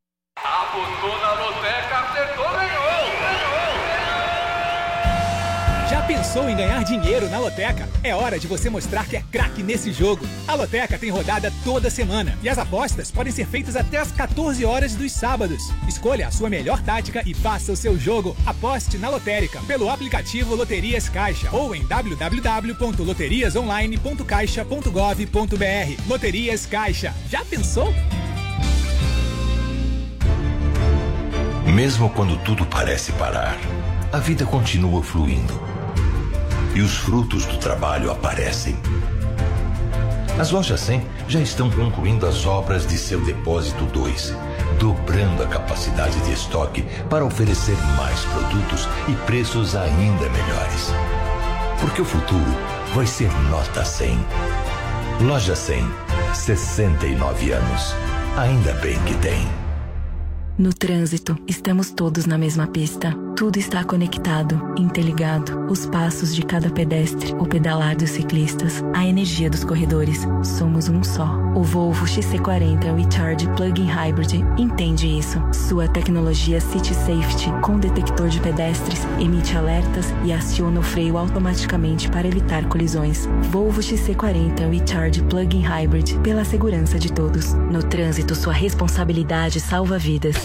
Apostou na loteca, acertou, ganhou. Já pensou em ganhar dinheiro na Loteca? É hora de você mostrar que é craque nesse jogo. A Loteca tem rodada toda semana e as apostas podem ser feitas até às 14 horas dos sábados. Escolha a sua melhor tática e faça o seu jogo. Aposte na Lotérica pelo aplicativo Loterias Caixa ou em www.loteriasonline.caixa.gov.br. Loterias Caixa. Já pensou? Mesmo quando tudo parece parar, a vida continua fluindo. E os frutos do trabalho aparecem. As lojas 100 já estão concluindo as obras de seu depósito 2, dobrando a capacidade de estoque para oferecer mais produtos e preços ainda melhores. Porque o futuro vai ser nota 100. Loja 100, 69 anos. Ainda bem que tem. No trânsito, estamos todos na mesma pista. Tudo está conectado, interligado. Os passos de cada pedestre, o pedalar dos ciclistas, a energia dos corredores. Somos um só. O Volvo XC40 Recharge Plug-in Hybrid entende isso. Sua tecnologia City Safety com detector de pedestres emite alertas e aciona o freio automaticamente para evitar colisões. Volvo XC40 Recharge Plug-in Hybrid pela segurança de todos. No trânsito, sua responsabilidade salva vidas.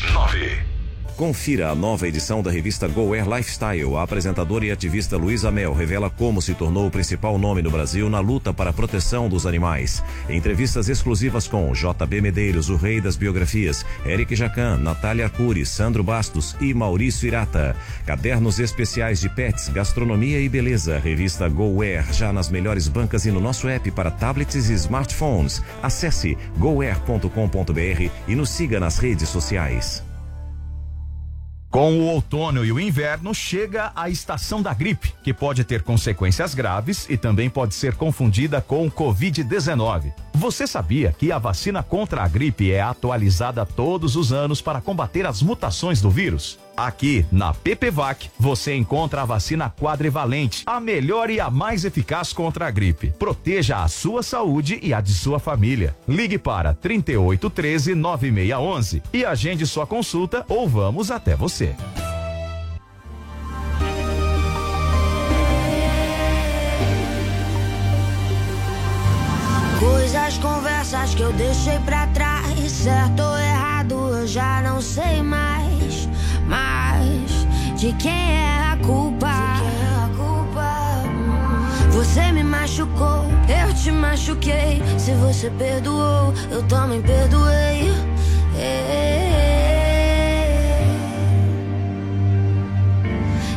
100,9. Confira a nova edição da revista Go Air Lifestyle. A apresentadora e ativista Luísa Mel revela como se tornou o principal nome no Brasil na luta para a proteção dos animais. Entrevistas exclusivas com JB Medeiros, o rei das biografias, Eric Jacan, Natália Arcuri, Sandro Bastos e Maurício Irata. Cadernos especiais de pets, gastronomia e beleza. Revista Go Air, já nas melhores bancas e no nosso app para tablets e smartphones. Acesse goair.com.br e nos siga nas redes sociais. Com o outono e o inverno, chega a estação da gripe, que pode ter consequências graves e também pode ser confundida com o Covid-19. Você sabia que a vacina contra a gripe é atualizada todos os anos para combater as mutações do vírus? Aqui, na PPVAC, você encontra a vacina quadrivalente, a melhor e a mais eficaz contra a gripe. Proteja a sua saúde e a de sua família. Ligue para 3813 9611 e agende sua consulta ou vamos até você. Coisas, conversas que eu deixei pra trás. Certo ou errado, eu já não sei mais. Mas de quem é a culpa? Você me machucou, eu te machuquei. Se você perdoou, eu também perdoei. É.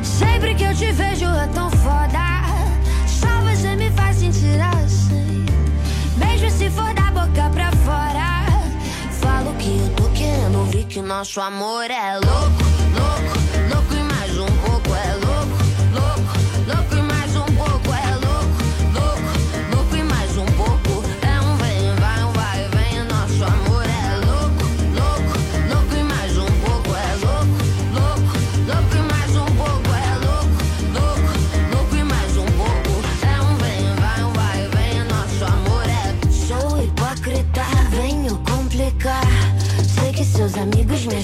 Sempre que eu te vejo é tão foda. Só você me faz sentir assim. Beijo se for da boca pra que nosso amor é louco, louco,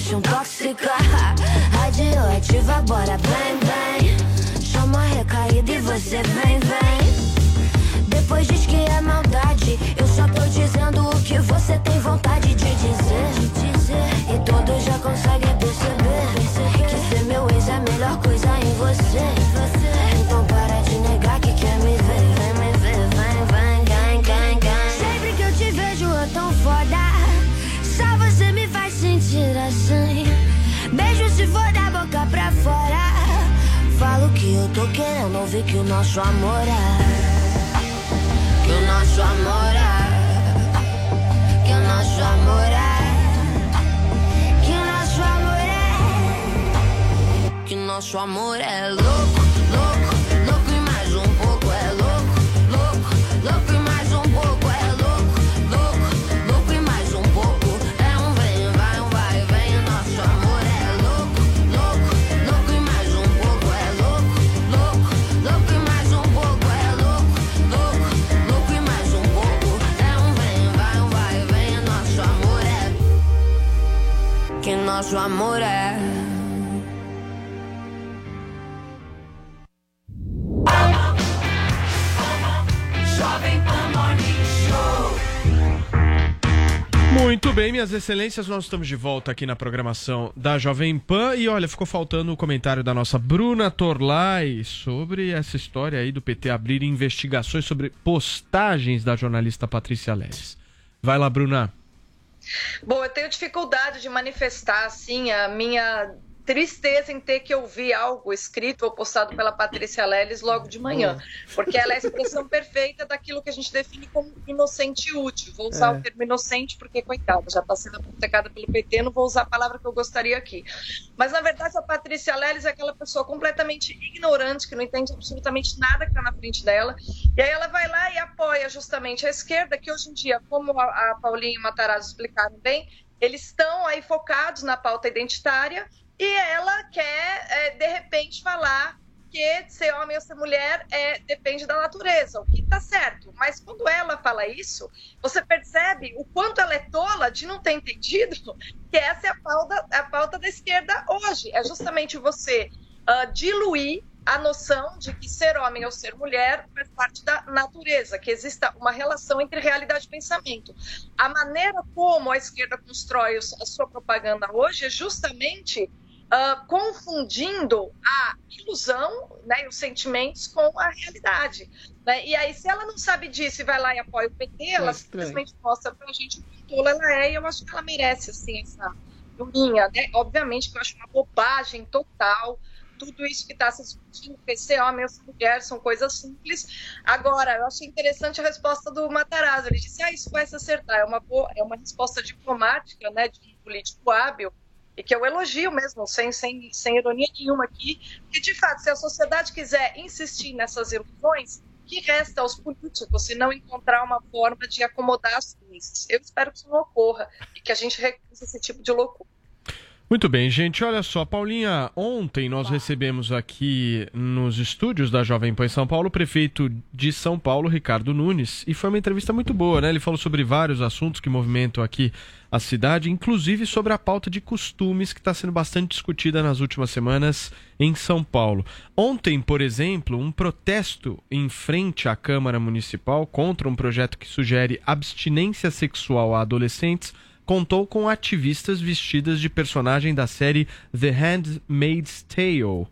acham tóxica. Radioativa, bora, vem, vem. Chama a recaída e você vem, vem. Que o nosso amor é. Que o nosso amor é. Que o nosso amor é. Que o nosso amor é. Que o nosso amor é louco, nosso amor é. Muito bem, minhas excelências, nós estamos de volta aqui na programação da Jovem Pan e olha, ficou faltando o comentário da nossa Bruna Torlai sobre essa história aí do PT abrir investigações sobre postagens da jornalista Patrícia Leles. Vai lá, Bruna. Bom, eu tenho dificuldade de manifestar assim a minha tristeza em ter que ouvir algo escrito ou postado pela Patrícia Leles logo de manhã, porque ela é a expressão perfeita daquilo que a gente define como inocente e útil. Vou usar É. o termo inocente porque, coitada, já está sendo atacada pelo PT, não vou usar a palavra que eu gostaria aqui. Mas, na verdade, a Patrícia Leles é aquela pessoa completamente ignorante, que não entende absolutamente nada que está na frente dela, e aí ela vai lá e apoia justamente a esquerda, que hoje em dia, como a, a Paulinha e o Matarazzo explicaram bem, eles estão aí focados na pauta identitária e ela quer, é, de repente, falar que ser homem ou ser mulher é, depende da natureza, o que está certo. Mas quando ela fala isso, você percebe o quanto ela é tola de não ter entendido que essa é a pauta, a pauta da esquerda hoje. É justamente você ah, diluir a noção de que ser homem ou ser mulher faz parte da natureza, que exista uma relação entre realidade e pensamento. A maneira como a esquerda constrói a sua propaganda hoje é justamente ah, confundindo a ilusão né, e os sentimentos com a realidade. né? E aí, se ela não sabe disso e vai lá e apoia o PT, ela É estranho. simplesmente mostra pra gente o quão tola ela é, e eu acho que ela merece assim, essa linha. Né? Obviamente que eu acho uma bobagem total tudo isso que está se discutindo, que ser homem ou ser mulher são coisas simples. Agora, eu achei interessante a resposta do Matarazzo. Ele disse: ah, isso vai se acertar. É uma, boa, é uma resposta diplomática, né, de um político hábil, e que eu elogio mesmo, sem, sem, sem ironia nenhuma aqui, que de fato, se a sociedade quiser insistir nessas ilusões, que resta aos políticos se não encontrar uma forma de acomodar as coisas. Eu espero que isso não ocorra e que a gente recuse esse tipo de loucura. Muito bem, gente. Olha só, Paulinha, ontem nós recebemos aqui nos estúdios da Jovem Pan São Paulo o prefeito de São Paulo, Ricardo Nunes, e foi uma entrevista muito boa, né? Ele falou sobre vários assuntos que movimentam aqui a cidade, inclusive sobre a pauta de costumes que está sendo bastante discutida nas últimas semanas em São Paulo. Ontem, por exemplo, um protesto em frente à Câmara Municipal contra um projeto que sugere abstinência sexual a adolescentes contou com ativistas vestidas de personagem da série The Handmaid's Tale.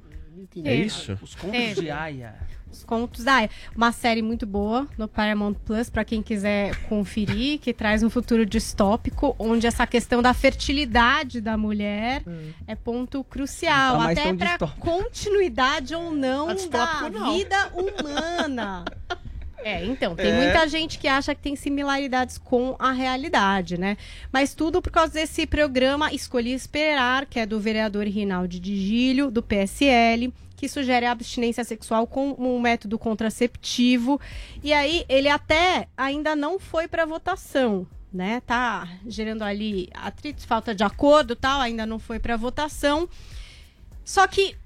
É isso? Os contos de Aya. Os contos da Aya. Uma série muito boa no Paramount Plus para quem quiser conferir, que traz um futuro distópico onde essa questão da fertilidade da mulher é ponto crucial, Não tá até para distópico. continuidade ou não Tá da distópico, não. vida humana. É, então, tem É. muita gente que acha que tem similaridades com a realidade, né? Mas tudo por causa desse programa Escolhi Esperar, que é do vereador Rinaldi de Gílio, do PSL, que sugere a abstinência sexual com um método contraceptivo. E aí, ele até ainda não foi para votação, né? Tá gerando ali atritos, falta de acordo tal, ainda não foi para votação. Só que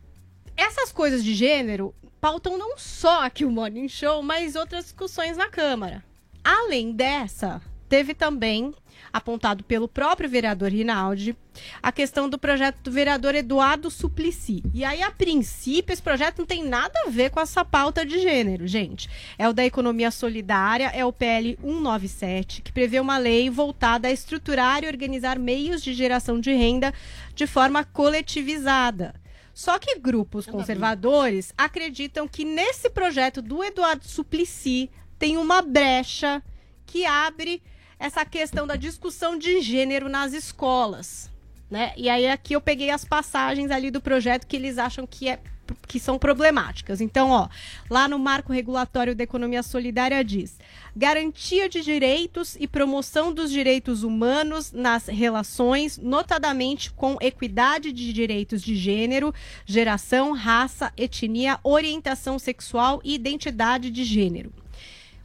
essas coisas de gênero pautam não só aqui o Morning Show, mas outras discussões na Câmara. Além dessa, teve também, apontado pelo próprio vereador Rinaldi, a questão do projeto do vereador Eduardo Suplicy. E aí, a princípio, esse projeto não tem nada a ver com essa pauta de gênero, gente. É o da economia solidária, é o PL 197, que prevê uma lei voltada a estruturar e organizar meios de geração de renda de forma coletivizada. Só que grupos conservadores acreditam que nesse projeto do Eduardo Suplicy tem uma brecha que abre essa questão da discussão de gênero nas escolas. Né? E aí aqui eu peguei as passagens ali do projeto que eles acham que é que são problemáticas. Então, ó, lá no Marco Regulatório da Economia Solidária diz: garantia de direitos e promoção dos direitos humanos nas relações, notadamente com equidade de direitos de gênero, geração, raça, etnia, orientação sexual e identidade de gênero.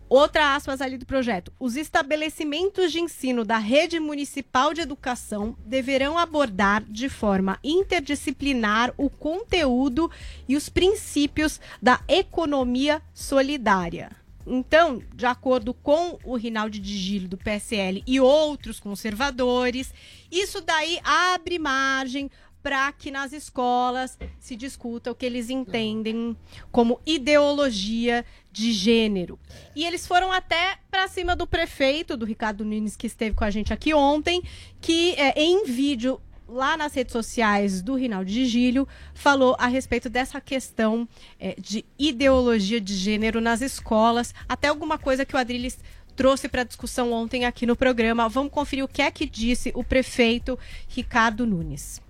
Outra aspas ali do projeto. Os estabelecimentos de ensino da rede municipal de educação deverão abordar de forma interdisciplinar o conteúdo e os princípios da economia solidária. Então, de acordo com o Rinaldi de Gilo do PSL e outros conservadores, isso daí abre margem para que nas escolas se discuta o que eles entendem como ideologia de gênero. E eles foram até para cima do prefeito, do Ricardo Nunes, que esteve com a gente aqui ontem, que é, em vídeo lá nas redes sociais do Rinaldo de Gílio, falou a respeito dessa questão é, de ideologia de gênero nas escolas, até alguma coisa que o Adriles trouxe para discussão ontem aqui no programa. Vamos conferir o que é que disse o prefeito Ricardo Nunes.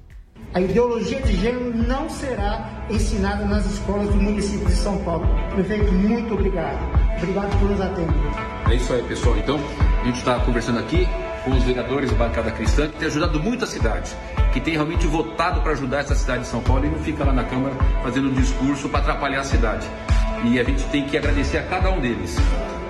A ideologia de gênero não será ensinada nas escolas do município de São Paulo. Prefeito, muito obrigado. Obrigado por nos atender. É isso aí, pessoal. Então, a gente está conversando aqui com os vereadores da bancada cristã, que tem ajudado muito a cidade, que tem realmente votado para ajudar essa cidade de São Paulo e não fica lá na Câmara fazendo um discurso para atrapalhar a cidade. E a gente tem que agradecer a cada um deles.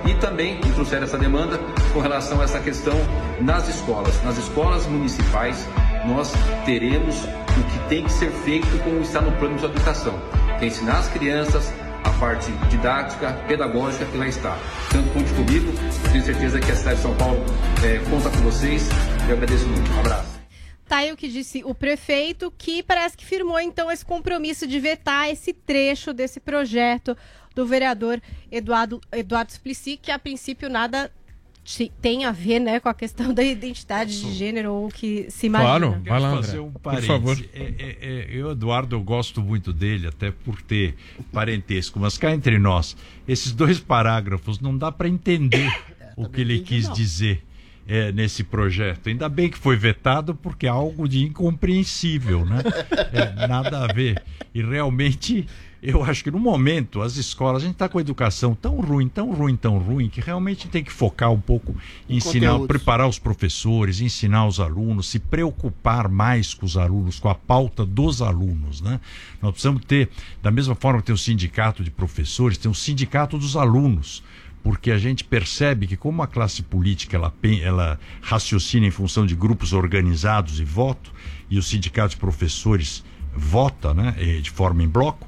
E também que trouxeram essa demanda com relação a essa questão nas escolas. Nas escolas municipais, nós teremos o que tem que ser feito como está no plano de educação, que é ensinar as crianças a parte didática, pedagógica que lá está. Então, conte comigo, tenho certeza que a cidade de São Paulo eh, conta com vocês. Eu agradeço muito. Um abraço. Tá aí o que disse o prefeito, que parece que firmou então esse compromisso de vetar esse trecho desse projeto do vereador Eduardo, Eduardo Suplicy, que a princípio nada tem a ver né, com a questão da identidade de gênero ou o que se imagina. Claro, vai lá, fazer um Por favor. É, é, é, eu, Eduardo, eu gosto muito dele, até por ter parentesco, mas cá entre nós, esses dois parágrafos não dá para entender o que ele quis dizer é, nesse projeto. Ainda bem que foi vetado, porque é algo de incompreensível, né? É, nada a ver. E realmente eu acho que no momento as escolas, a gente está com a educação tão ruim, tão ruim, tão ruim, que realmente tem que focar um pouco em ensinar, Conteúdos. preparar os professores, ensinar os alunos, se preocupar mais com os alunos, com a pauta dos alunos, né? Nós precisamos ter, da mesma forma que tem o sindicato de professores, tem o sindicato dos alunos porque a gente percebe que como a classe política ela, ela raciocina em função de grupos organizados e voto e o sindicato de professores vota né, de forma em bloco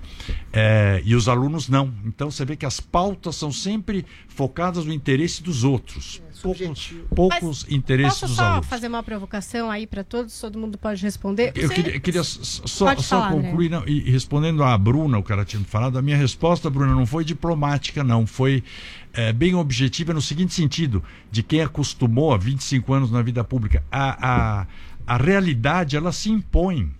eh, e os alunos não. Então você vê que as pautas são sempre focadas no interesse dos outros, poucos, poucos interesses Posso dos só alunos. fazer uma provocação aí para todos? Todo mundo pode responder. Eu Você- queria, queria s- só, só concluir, não, e, respondendo à Bruna, o que ela tinha falado, a minha resposta, Bruna, não foi diplomática, não. Foi eh, bem objetiva no seguinte sentido, de quem acostumou há 25 anos na vida pública. A, a, a realidade, ela se impõe.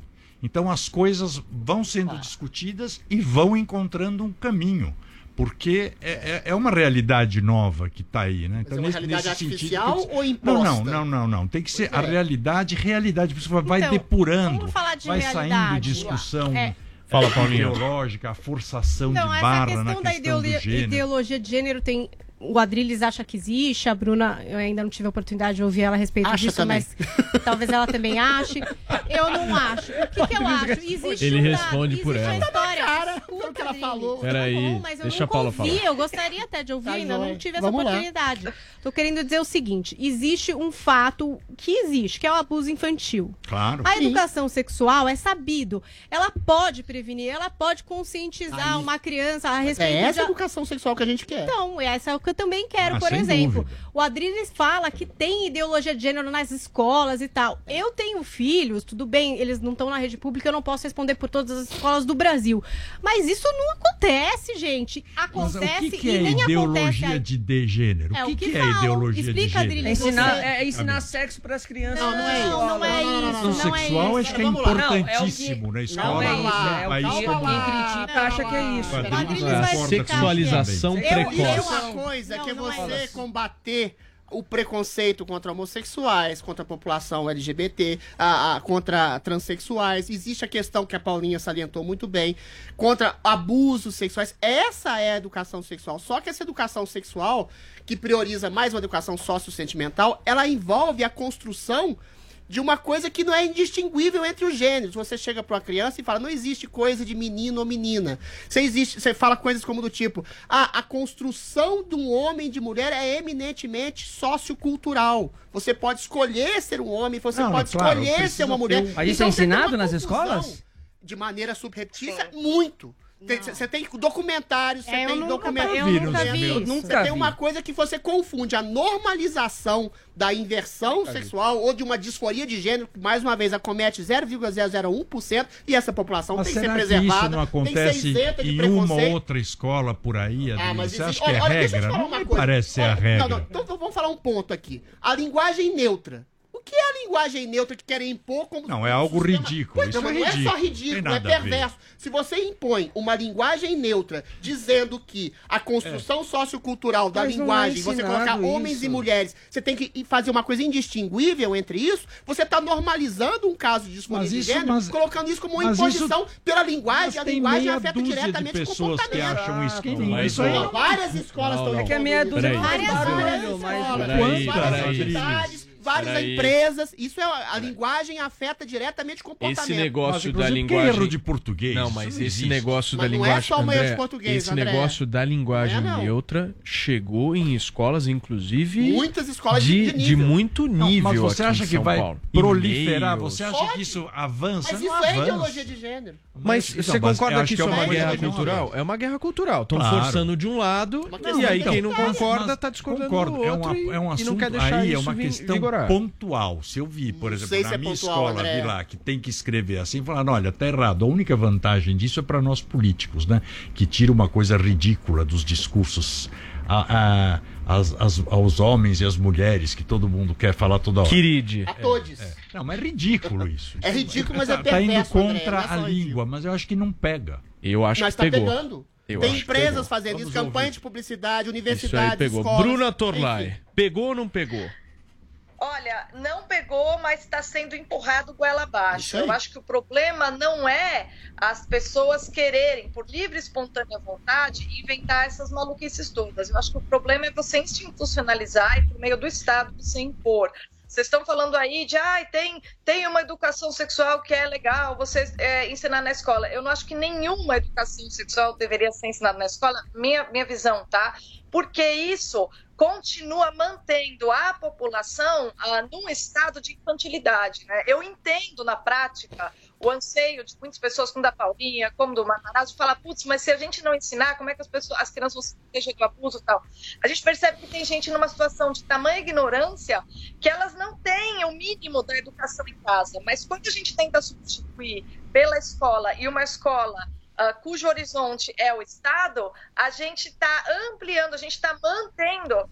Então as coisas vão sendo discutidas e vão encontrando um caminho. Porque é, é- é uma realidade nova que está aí, né? é uma realidade sentido, artificial que- ou Não, imposta? não, não, não, não. Tem que ser a é. realidade, realidade. Por isso vai Então, depurando, vamos falar de vai realidade. saindo discussão É. Fala, Paulinho. ideológica, a forçação Então, de barra questão na da questão do ideologia, gênero. ideologia de gênero tem. O Adriles acha que existe, a Bruna, eu ainda não tive a oportunidade de ouvir ela a respeito Acha disso, também. mas talvez ela também ache. Eu não acho. O que, que eu acho? Existe Ele um responde dado, por ela. história. Cara, Escuta, que ela falou. Peraí, Tá bom, mas eu deixa a Paula ouvi, falar. Eu gostaria até de ouvir, Tá ainda não tive essa Vamos lá. oportunidade. Tô querendo dizer o seguinte: existe um fato que existe, que é o abuso infantil. Claro. A educação sexual é sabido. Ela pode prevenir, ela pode conscientizar Aí. uma criança a respeito É essa de... educação sexual que a gente quer. Então, essa é o que eu também quero, Ah, por exemplo. dúvida. O Adriles fala que tem ideologia de gênero nas escolas e tal. Eu tenho filhos, tudo bem, eles não estão na rede pública, eu não posso responder por todas as escolas do Brasil. Mas isso não acontece, gente. Mas Acontece o que, que e é nem acontece. aí. de, de gênero? É, o que, que que é ideologia de Explica, gênero? Adriles. É ensinar, é ensinar Tá sexo para as crianças. Não, não é Não, não é Não, não, não, isso. não, Não, é sexual isso. acho que é lá. importantíssimo na Não escola. é isso, lá, é o Vai que isso quem critica acha que é isso. Explicar. Sexualização precoce. É coisa Não, que é é você isso. combater o preconceito contra homossexuais, contra a população LGBT, a, a- contra transexuais. Existe a questão que a Paulinha salientou muito bem, contra abusos sexuais. Essa é a educação sexual. Só que essa educação sexual, que prioriza mais uma educação sociosentimental, ela envolve a construção de uma coisa que não é indistinguível entre os gêneros. Você chega para uma criança e fala, não existe coisa de menino ou menina. Você existe, você fala coisas como do tipo, ah, a construção de um homem e de mulher é eminentemente sociocultural. Você pode escolher ser um homem, você Não, pode claro, escolher ser uma mulher. um- Mas isso é tem uma ensinado nas confusão escolas? De maneira subreptícia, muito. Tem- Você tem documentários, você É, tem documentários. isso. Você tem uma coisa que você confunde a normalização da inversão sexual ou de uma disforia de gênero, que mais uma vez acomete 0,001% e essa população Mas tem que ser que preservada, isso não tem que ser acontece isenta de em uma preconceito. outra escola por aí? Ah, mas Você existe- acha que é olha, olha, deixa eu te regra? Não uma me coisa. parece ser a Olha, regra. Não, não, então vamos falar um ponto aqui. A linguagem neutra. O que é a linguagem neutra que querem impor como Não, é algo sistema- ridículo. Pois Isso não, é não é ridículo. só Tem ridículo, é perverso. Se você impõe uma linguagem neutra dizendo que a construção sociocultural da Mas não é linguagem, você ensinado colocar homens isso. e mulheres, você tem que fazer uma coisa indistinguível entre isso, você está normalizando um caso de disforia Mas de isso- gênero, mas- colocando isso como uma imposição pela Mas linguagem. A linguagem afeta diretamente o pessoas que comportamento. acham isso. Quem Mas, isso aí? Várias escolas Não, estão não. É que a meia dúzia não Várias várias peraí. entidades, várias Peraí. empresas. Isso é a linguagem afeta diretamente o comportamento. Esse Mas, negócio da inclusive, que linguagem. erro de português. Não, mas não esse negócio Mas da não é linguagem. só uma erro de André, português, esse André. negócio da linguagem Não é, não. neutra chegou em escolas, inclusive. Muitas escolas de, de- de nível. muito Não, nível. mas você aqui em acha que vai Paulo. proliferar? Você acha Pode. que isso avança? Mas não isso é avança. ideologia de gênero. Mas Então, você concorda que isso é que é uma uma guerra não cultural? É uma guerra cultural. Estão Claro. forçando de um lado questão e aí então, quem não concorda está discordando concordo, do é, outro uma, e, é um e assunto não quer deixar aí, é isso uma questão vigorar. pontual. Se eu vi, por Não exemplo, na é minha pontual, escola, André. vi lá, que tem que escrever assim, falando, olha, tá errado. A única vantagem disso é para nós políticos, né? Que tira uma coisa ridícula dos discursos a, a- as- as- aos homens e às mulheres que todo mundo quer falar toda hora. Queride. A todos. Não, mas é ridículo isso. É ridículo, mas é Tá indo perverso, André, contra não é a só língua, ridículo. mas eu acho que não pega. Eu acho Mas que tá pegou. pegando. Eu Tem empresas pegou. fazendo Vamos isso, campanha ouvir. de publicidade, Isso aí universidades, pegou. escolas. Bruna Torlai. enfim. Pegou ou não pegou? Olha, não pegou mas está sendo empurrado goela abaixo. Eu acho que o problema não é as pessoas quererem, por livre e espontânea vontade, inventar essas maluquices todas. Eu acho que o problema é você institucionalizar e, por meio do Estado, você impor. Vocês estão falando aí de, ah, tem, tem uma educação sexual que é legal você é, ensinar na escola. Eu não acho que nenhuma educação sexual deveria ser ensinada na escola, minha, minha visão, tá? Porque isso continua mantendo a população ah, num estado de infantilidade. Né? Eu entendo na prática o anseio de muitas pessoas, como da Paulinha, como do Matarazzo, falar, putz, mas se a gente não ensinar, como é que as, pessoas, as crianças vão se proteger do abuso e tal? A gente percebe que tem gente numa situação de tamanha ignorância que elas não têm o mínimo da educação em casa. Mas quando a gente tenta substituir pela escola e uma escola ah, cujo horizonte é o Estado, a gente está ampliando, a gente está mantendo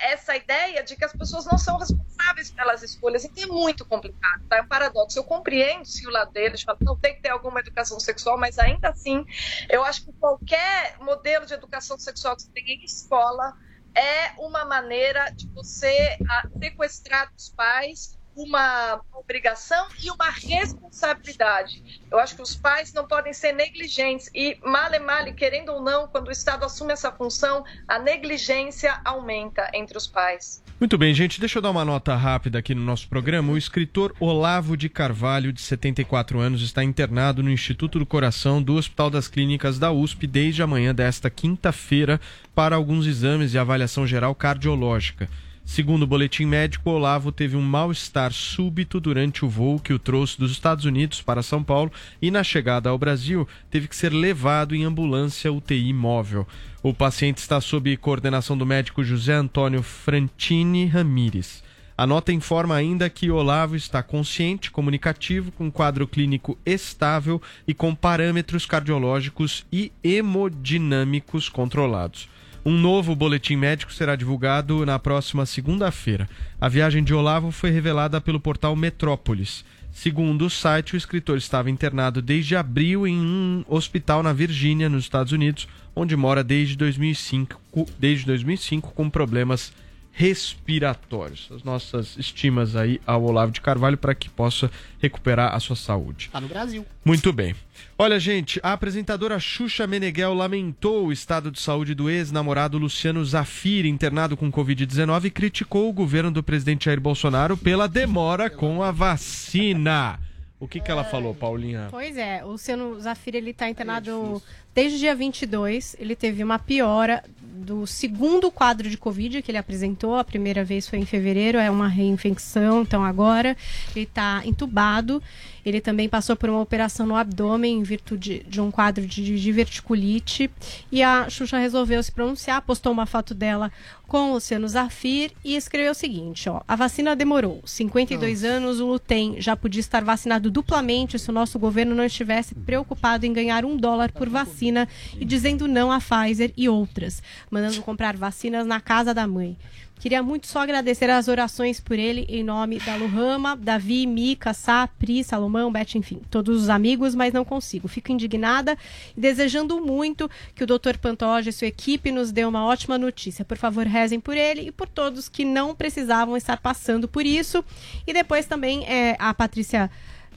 essa ideia de que as pessoas não são responsáveis pelas escolhas. Então é muito complicado, tá? É um paradoxo. Eu compreendo se o lado deles fala, não tem que ter alguma educação sexual, mas ainda assim, eu acho que qualquer modelo de educação sexual que você tenha em escola é uma maneira de você ah, sequestrar dos pais uma obrigação e uma responsabilidade. Eu acho que os pais não podem ser negligentes e, male male, querendo ou não, quando o Estado assume essa função, a negligência aumenta entre os pais. Muito bem, gente, deixa eu dar uma nota rápida aqui no nosso programa. O escritor Olavo de Carvalho, de 74 anos, está internado no Instituto do Coração do Hospital das Clínicas da USP desde amanhã desta quinta-feira para alguns exames de avaliação geral cardiológica. Segundo o boletim médico, Olavo teve um mal-estar súbito durante o voo que o trouxe dos Estados Unidos para São Paulo e, na chegada ao Brasil, teve que ser levado em ambulância UTI móvel. O paciente está sob coordenação do médico José Antônio Frantini Ramires. A nota informa ainda que Olavo está consciente, comunicativo, com quadro clínico estável e com parâmetros cardiológicos e hemodinâmicos controlados. Um novo boletim médico será divulgado na próxima segunda-feira. A viagem de Olavo foi revelada pelo portal Metrópolis. Segundo o site, o escritor estava internado desde abril em um hospital na Virgínia, nos Estados Unidos, onde mora desde 2005, desde 2005 com problemas respiratórios. As nossas estimas aí ao Olavo de Carvalho para que possa recuperar a sua saúde. Tá no Brasil. Muito bem. Olha, gente, a apresentadora Xuxa Meneghel lamentou o estado de saúde do ex-namorado Luciano Zafir, internado com Covid-19, e criticou o governo do presidente Jair Bolsonaro pela demora com a vacina. O que, que ela falou, Paulinha? Pois é, o Luciano Zafir ele tá internado desde o dia 22. Ele teve uma piora do segundo quadro de Covid que ele apresentou. A primeira vez foi em fevereiro, é uma reinfecção. Então agora ele está entubado. Ele também passou por uma operação no abdômen em virtude de um quadro de diverticulite. E a Xuxa resolveu se pronunciar, postou uma foto dela com o Luciano Zafir e escreveu o seguinte: ó, a vacina demorou. 52 anos, o Lutem já podia estar vacinado duplamente se o nosso governo não estivesse preocupado em ganhar um dólar por vacina e dizendo não à Pfizer e outras, mandando comprar vacinas na casa da mãe. Queria muito só agradecer as orações por ele em nome da Luhama, Davi, Mica, Sá, Pri, Salomão, Beth, enfim, todos os amigos, mas não consigo. Fico indignada e desejando muito que o Dr. Pantoja e sua equipe nos dê uma ótima notícia. Por favor, rezem por ele e por todos que não precisavam estar passando por isso. E depois também é, a Patrícia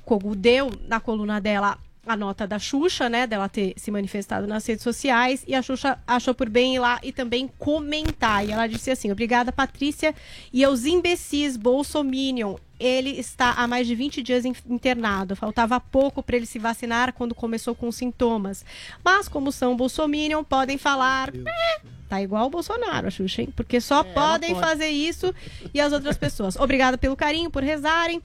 Kogu deu na coluna dela a nota da Xuxa, né, dela ter se manifestado nas redes sociais, e a Xuxa achou por bem ir lá e também comentar. E ela disse assim: Obrigada, Patrícia, e aos imbecis Bolsominion. Ele está há mais de 20 dias in- internado. Faltava pouco para ele se vacinar quando começou com sintomas. Mas, como são Bolsominion, podem falar. "Eh, Tá igual o Bolsonaro, a Xuxa, hein? Porque só podem pode. fazer isso e as outras pessoas. Obrigada pelo carinho, por rezarem.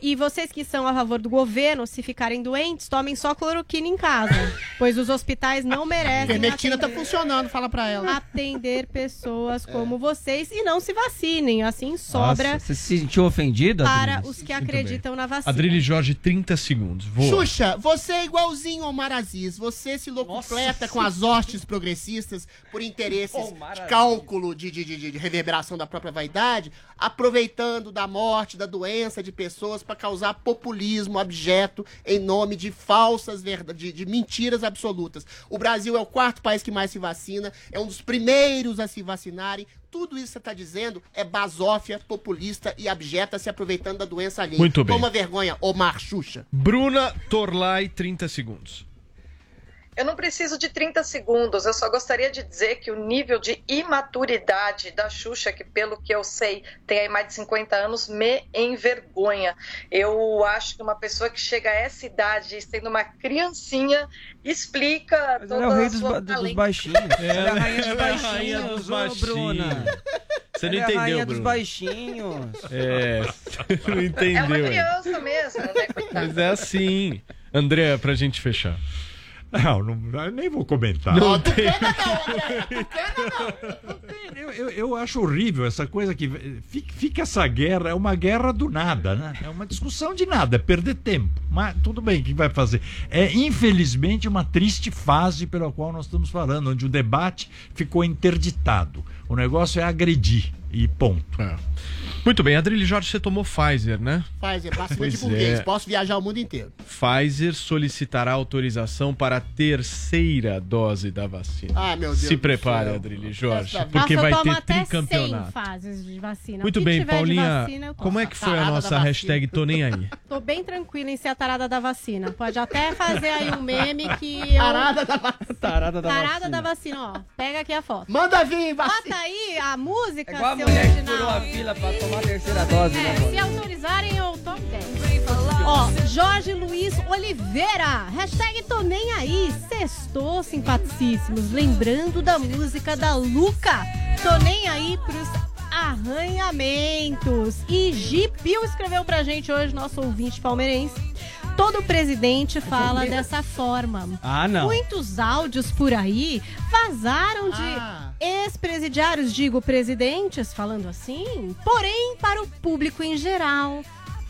E vocês que são a favor do governo, se ficarem doentes, tomem só cloroquina em casa. pois os hospitais não merecem. Vermectina tá funcionando, fala pra ela. Atender pessoas como vocês e não se vacinem. Assim sobra Nossa, você se sentiu ofendida? para Adriles? os que acreditam na vacina. Adrilho Jorge, 30 segundos. Voa. Xuxa, você é igualzinho ao Maraziz. Você se locupleta com as hostes progressistas por interesses de cálculo de, de, de, de reverberação da própria vaidade, aproveitando da morte, da doença de pessoas pessoas para causar populismo abjeto em nome de falsas verdades, de, de mentiras absolutas. O Brasil é o quarto país que mais se vacina, é um dos primeiros a se vacinarem. Tudo isso que você está dizendo é basófia, populista e abjeta se aproveitando da doença alheia. Muito bem. Toma vergonha, Omar Xuxa. Bruna Torlai, 30 segundos. Eu não preciso de 30 segundos, eu só gostaria de dizer que o nível de imaturidade da Xuxa, que pelo que eu sei tem aí mais de 50 anos, me envergonha. Eu acho que uma pessoa que chega a essa idade, sendo uma criancinha, explica Mas toda ela é o rei dos, ba- dos baixinhos. É, ela é a rainha dos ela é a rainha baixinhos, dos ô, baixinhos. Bruna. Você não Ela é a entendeu, rainha dos Bruno. baixinhos. É, você não É uma entendeu. é. criança mesmo, né, coitada? Mas é assim. André, pra gente fechar. Não, não, eu nem vou comentar. Não tem. Eu, eu, eu acho horrível essa coisa que fica, fica essa guerra, é uma guerra do nada, né? É uma discussão de nada, é perder tempo. Mas tudo bem, o que vai fazer? É infelizmente uma triste fase pela qual nós estamos falando, onde o debate ficou interditado. O negócio é agredir e ponto. Muito bem, Adrilho Jorge, você tomou Pfizer, né? Pfizer, Pois de burguês. é. Posso viajar o mundo inteiro. Pfizer solicitará autorização para a terceira dose da vacina. Ah, meu Deus Se prepare. Adrilho Jorge, Essa- porque Nossa, vai ter até 100 tricampeonato. fases de vacina. Muito bem, Paulinha, vacina, como é que foi a nossa hashtag Tô Nem Aí? Tô bem tranquila em ser a tarada da vacina. Pode até fazer aí um meme que eu... Tarada da vacina. Tarada da Tarada vacina. da vacina, ó. Pega aqui a foto. Manda vir, vacina. Bota aí a música, É igual a seu mulher que furou a fila pra tomar a terceira dose, né? É, se autorizarem, eu tomo 10. Ó, Jorge Luiz Oliveira. Hashtag tô nem aí. Sextou, simpaticíssimos. Lembrando da música da Luca. Tô nem aí pros arranhamentos. E Gi Pio escreveu pra gente hoje, nosso ouvinte palmeirense. Todo presidente fala dessa forma. Ah, não. Muitos áudios por aí vazaram de Ah. ex-presidiários, digo presidentes, falando assim. Porém, para o público em geral,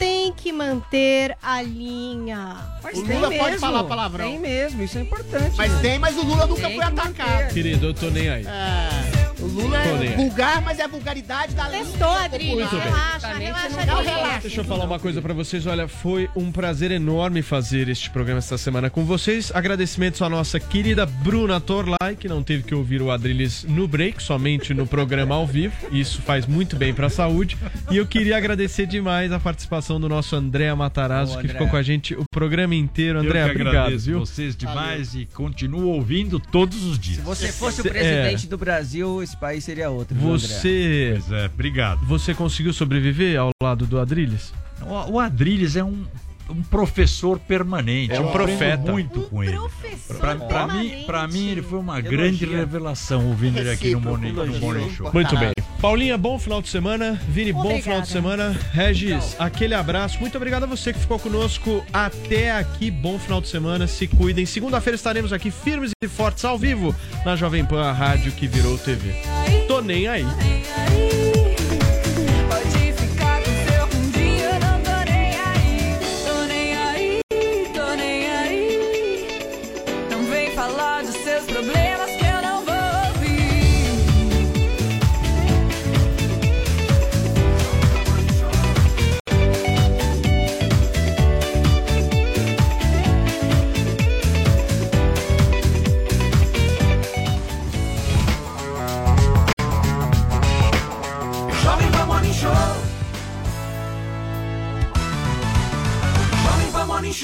tem que manter a linha. O Lula pode falar palavrão. Tem mesmo, isso é importante. Mas né? tem, mas o Lula nunca Tem foi que atacado. Querido, eu tô nem aí. É, o Lula é aí. vulgar, mas é vulgaridade da lei. Testou, Adrilho. Muito bem. Relaxa, Tá, relaxa. relaxa. Deixa eu falar uma coisa pra vocês. Olha, foi um prazer enorme fazer este programa esta semana com vocês. Agradecimentos à nossa querida Bruna Torlai, que não teve que ouvir o Adrilles no break, somente no programa ao vivo. Isso faz muito bem pra saúde. E eu queria agradecer demais a participação do nosso André Matarazzo, Ô, que André. ficou com a gente o programa inteiro. André, eu que obrigado, agradeço viu? vocês demais e continuo ouvindo todos os dias. Se você fosse Cê- o presidente do Brasil, esse país seria outro. viu, André? Você, Pois é, obrigado. você conseguiu sobreviver ao lado do Adrilles? O, o Adrilles é um, um professor permanente. É um profeta. muito com ele. Pra mim, pra mim, ele foi uma grande revelação ouvindo ele aqui no Morning, no morning Show. Muito bem. Paulinha, bom final de semana. Vini, bom Obrigada. final de semana. Regis, aquele abraço. Muito obrigado a você que ficou conosco até aqui. Bom final de semana. Se cuidem. Segunda-feira estaremos aqui firmes e fortes ao vivo na Jovem Pan, a rádio que virou TV. Tô nem aí.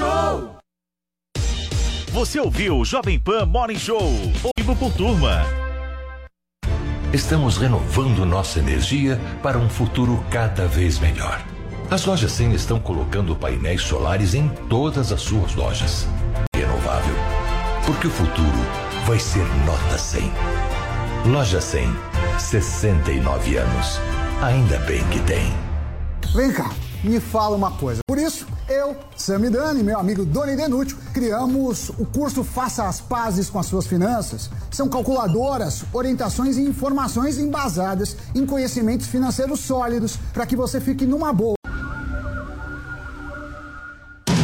Show. Você ouviu o Jovem Pan Morning Show. Vivo por turma. Estamos renovando nossa energia para um futuro cada vez melhor. As lojas 100 estão colocando painéis solares em todas as suas lojas. Renovável. Porque o futuro vai ser nota 100. Loja 100, 69 anos. Ainda bem que tem. Vem cá, me fala uma coisa. Por isso, eu, Samidani e meu amigo Doni Denútil criamos o curso Faça as Pazes com as Suas Finanças. São calculadoras, orientações e informações embasadas em conhecimentos financeiros sólidos para que você fique numa boa.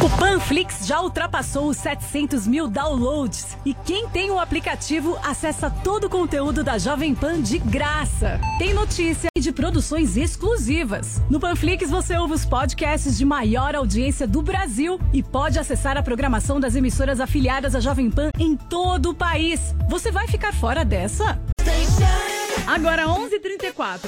O Panflix já ultrapassou os 700 mil downloads e quem tem o aplicativo acessa todo o conteúdo da Jovem Pan de graça. Tem notícia de produções exclusivas. No Panflix você ouve os podcasts de maior audiência do Brasil e pode acessar a programação das emissoras afiliadas à Jovem Pan em todo o país. Você vai ficar fora dessa? Agora 11:34.